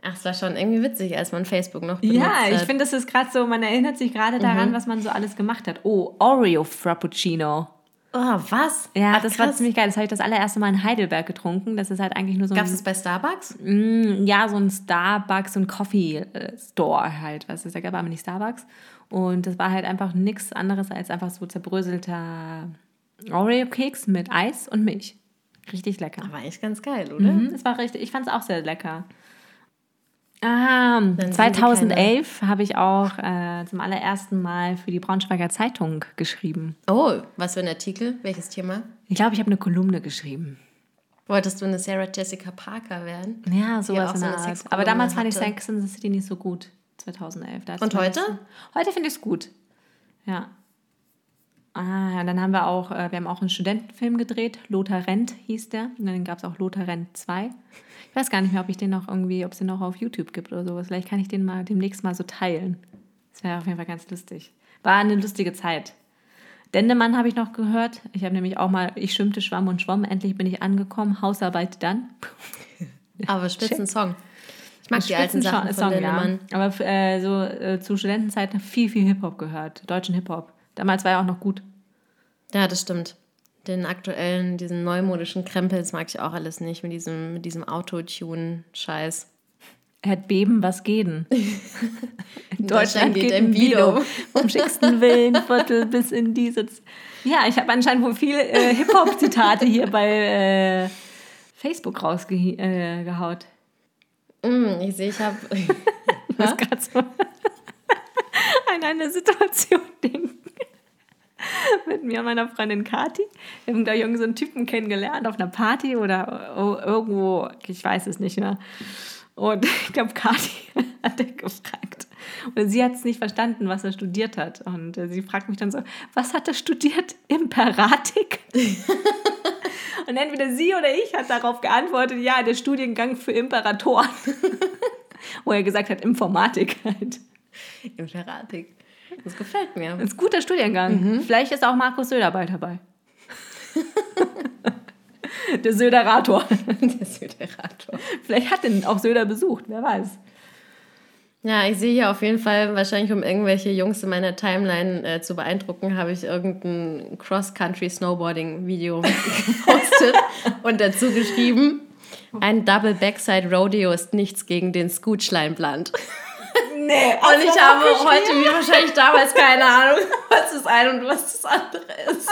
Ach, es war schon irgendwie witzig, als man Facebook noch benutzt Ja, ich finde, das ist gerade so, man erinnert sich gerade daran, mhm. was man so alles gemacht hat. Oh, Oreo Frappuccino. Oh, was? Ja, Ach, das war krass. ziemlich geil. Das habe ich das allererste Mal in Heidelberg getrunken. Das ist halt eigentlich nur so Gab es das bei Starbucks? Mm, ja, so ein Starbucks, so ein Coffee-Store halt. Was es da gab, aber nicht Starbucks. Und das war halt einfach nichts anderes als einfach so zerbröselter Oreo-Keks mit Eis und Milch. Richtig lecker. Aber echt ganz geil, oder? Mhm, es war richtig, ich fand es auch sehr lecker. Ah, sind wir 2011 habe ich auch äh, zum allerersten Mal für die Braunschweiger Zeitung geschrieben. Oh, was für ein Artikel? Welches Thema? Ich glaube, ich habe eine Kolumne geschrieben. Wolltest du eine Sarah Jessica Parker werden? Ja, sowas in so der eine Art. Aber damals fand ich hatte. Sex in the City nicht so gut. 2011. Da hat's Und heute? so- Heute finde ich es gut. Ja. Ah, ja, dann haben wir auch, äh, wir haben auch einen Studentenfilm gedreht. Lothar Rent hieß der. Und dann gab es auch Lothar Rent 2. Ich weiß gar nicht mehr, ob ich den noch irgendwie, ob es den noch auf YouTube gibt oder sowas. Vielleicht kann ich den mal demnächst mal so teilen. Das wäre auf jeden Fall ganz lustig. War eine lustige Zeit. Dendemann habe ich noch gehört. Ich habe nämlich auch mal, ich schwimmte, schwamm und schwamm. Endlich bin ich angekommen. Hausarbeit dann. [LAUGHS] Aber Spitzensong. Ich mag die alten Sachen von Song, ja. Lindemann. Aber äh, so äh, zu Studentenzeiten viel, viel Hip-Hop gehört. Deutschen Hip-Hop. Damals war er auch noch gut. Ja, das stimmt. Den aktuellen, diesen neumodischen Krempels mag ich auch alles nicht, mit diesem, mit diesem Autotune-Scheiß. Er hat Beben, was gehen. [LAUGHS] In Deutschland geht ein Video. Vom schicksten Willenviertel bis in diese... Z ja, ich habe anscheinend wohl viele äh, Hip-Hop-Zitate hier bei äh, Facebook rausgehaut. Äh. Mm, ich sehe, ich habe. Ich muss gerade so [LAUGHS] an eine Situation denken. [LAUGHS] Mit mir und meiner Freundin Kati. Wir haben da irgendeinen so einen Typen kennengelernt auf einer Party oder irgendwo, ich weiß es nicht mehr. Und [LAUGHS] ich glaube, Kati [LAUGHS] hat er gefragt. Und sie hat es nicht verstanden, was er studiert hat. Und äh, sie fragt mich dann so, was hat er studiert? Imperatik? Und entweder sie oder ich hat darauf geantwortet, ja, der Studiengang für Imperatoren. Wo er gesagt hat, Informatik halt. Imperatik. Das gefällt mir. Das ist ein guter Studiengang. Vielleicht ist auch Markus Söder bald dabei. [LAUGHS] Der Söderator. Der Süderator. Vielleicht hat ihn auch Söder besucht, wer weiß. Ja, ich sehe hier auf jeden Fall, wahrscheinlich um irgendwelche Jungs in meiner Timeline äh, zu beeindrucken, habe ich irgendein Cross-Country-Snowboarding-Video [LAUGHS] gepostet und dazu geschrieben, ein Double Backside Rodeo ist nichts gegen den Scootschleinbland. Nee, Und ich habe heute wie wahrscheinlich damals keine Ahnung, [LAUGHS] was das eine und was das andere ist.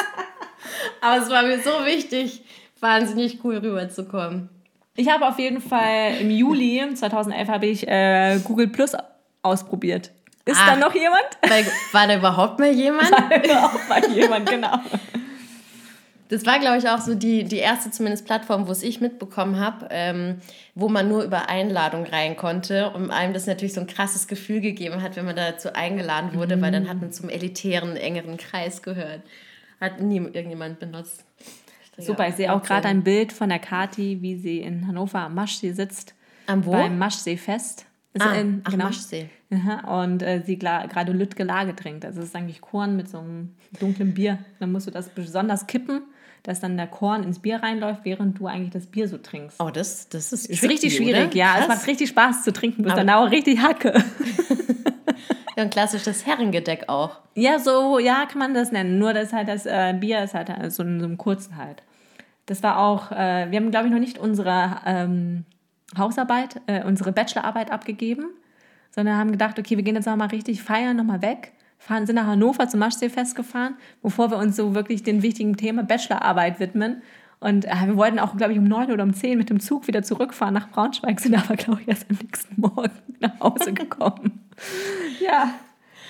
Aber es war mir so wichtig, wahnsinnig cool rüberzukommen. Ich habe auf jeden Fall im Juli 2011 habe ich äh, Google Plus ausprobiert. Ist Ah. da noch jemand? War da überhaupt mal [LAUGHS] jemand? auch mal jemand, genau. Das war, glaube ich, auch so die, die erste zumindest Plattform, wo es ich mitbekommen habe, ähm, wo man nur über Einladung rein konnte und einem das natürlich so ein krasses Gefühl gegeben hat, wenn man dazu eingeladen wurde, weil dann hat man zum elitären, engeren Kreis gehört. Hat nie irgendjemand benutzt. Super, ich sehe auch gerade ein Bild von der Kati, wie sie in Hannover am Maschsee sitzt. Am wo? Beim Maschsee-Fest. Ah, in- ach, Maschsee. Aha, und äh, sie gerade Lütge Lage trinkt. Also es ist eigentlich Korn mit so einem dunklen Bier. Dann musst du das besonders kippen, dass dann der Korn ins Bier reinläuft, während du eigentlich das Bier so trinkst. Oh, das, das ist, ist tricky, richtig schwierig, oder? ja. Es Krass. macht richtig Spaß zu trinken, bis dann auch richtig Hacke. [LAUGHS] Ja, ein klassisches Herrengedeck auch. Ja, so, ja, kann man das nennen. Nur das halt, das äh, Bier ist halt äh, so in so einem kurzen halt. Das war auch, äh, wir haben, glaube ich, noch nicht unsere ähm, Hausarbeit, äh, unsere Bachelorarbeit abgegeben, sondern haben gedacht, okay, wir gehen jetzt nochmal richtig feiern, nochmal weg, fahren, sind nach Hannover zum Maschsee-Fest gefahren, bevor wir uns so wirklich dem wichtigen Thema Bachelorarbeit widmen. Und äh, wir wollten auch, glaube ich, um neun oder um zehn mit dem Zug wieder zurückfahren nach Braunschweig, sind aber, glaube ich, erst am nächsten Morgen [LAUGHS] nach Hause gekommen. ja.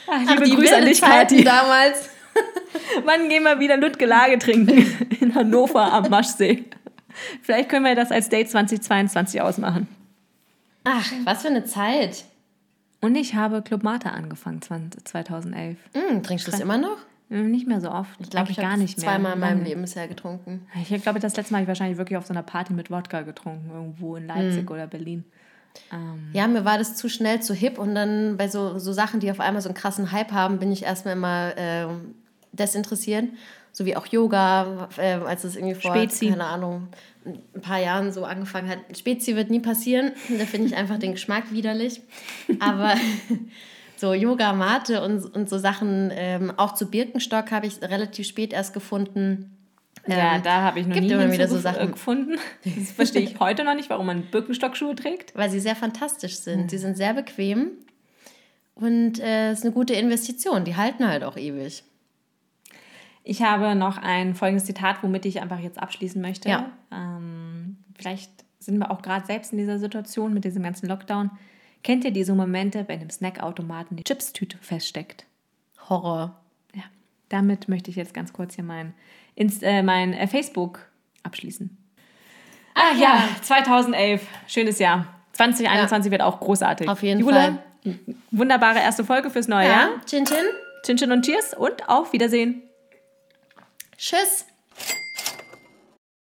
Ach, liebe die Grüße an dich, Kathi. damals. [LAUGHS] Wann gehen wir wieder Lütge Lage trinken? [LAUGHS] In Hannover am Maschsee. Vielleicht können wir das als Date 2022 ausmachen. Ach, was für eine Zeit. Und ich habe Club Mate angefangen 20, 2011. Hm, trinkst du das immer noch? Hm, Nicht mehr so oft. Ich glaube, ich gar habe nicht mehr. zweimal in meinem. Leben bisher getrunken. Ich glaube, das letzte Mal habe ich wahrscheinlich wirklich auf so einer Party mit Wodka getrunken, irgendwo in Leipzig oder Berlin. Ja, mir war das zu schnell, zu hip und dann bei so, so Sachen, die auf einmal so einen krassen Hype haben, bin ich erstmal immer ähm, desinteressiert. So wie auch Yoga, äh, als es irgendwie vor, Spezi. keine Ahnung, ein paar Jahren so angefangen hat. Spezi wird nie passieren, da finde ich einfach den Geschmack widerlich. Aber [LAUGHS] so Yoga, Mate und, und so Sachen, ähm, auch zu Birkenstock habe ich relativ spät erst gefunden. Ja, Ähm, da habe ich noch nie immer wieder so hinzugef- Sachen. äh, gefunden. Das verstehe ich heute noch nicht, warum man Birkenstockschuhe trägt. weil sie sehr fantastisch sind. Sie sind sehr bequem und äh, es ist eine gute Investition. Die halten halt auch ewig. Ich habe noch ein folgendes Zitat, womit ich einfach jetzt abschließen möchte. Ja. Ähm, vielleicht sind wir auch gerade selbst in dieser Situation mit diesem ganzen Lockdown. Kennt ihr diese Momente, wenn im Snackautomaten die Chipstüte feststeckt? Horror. Ja. Damit möchte ich jetzt ganz kurz hier mein, Inst äh, mein äh, Facebook abschließen. Ah ja, 2011. Schönes Jahr. 2021 wird auch großartig. Auf jeden Jule, Fall. Wunderbare erste Folge fürs neue Jahr. Chin Chin. Chin Chin und Cheers und auf Wiedersehen. Tschüss.